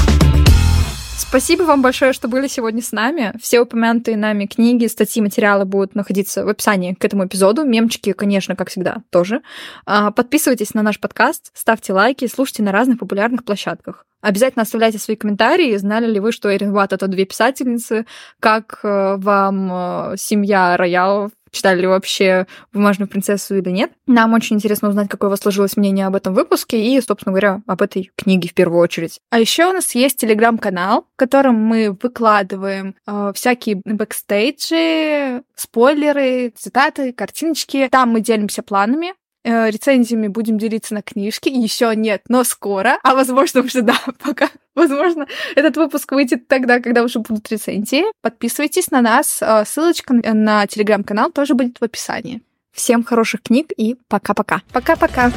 Спасибо вам большое, что были сегодня с нами. Все упомянутые нами книги, статьи, материалы будут находиться в описании к этому эпизоду. Мемчики, конечно, как всегда, тоже. А, Подписывайтесь на наш подкаст, ставьте лайки, слушайте на разных популярных площадках. Обязательно оставляйте свои комментарии. Знали ли вы, что Эрин Ватт — это две писательницы? Как э, вам э, семья Роял? Читали ли вообще «Бумажную принцессу» или нет? Нам очень интересно узнать, какое у вас сложилось мнение об этом выпуске и, собственно говоря, об этой книге в первую очередь. А еще у нас есть телеграм-канал, в котором мы выкладываем э, всякие бэкстейджи, спойлеры, цитаты, картиночки. Там мы делимся планами. Э, Рецензиями будем делиться на книжки. Еще нет, но скоро. А возможно, уже да, пока. Возможно, этот выпуск выйдет тогда, когда уже будут рецензии. Подписывайтесь на нас. э, Ссылочка на телеграм-канал тоже будет в описании. Всем хороших книг и пока-пока. Пока-пока.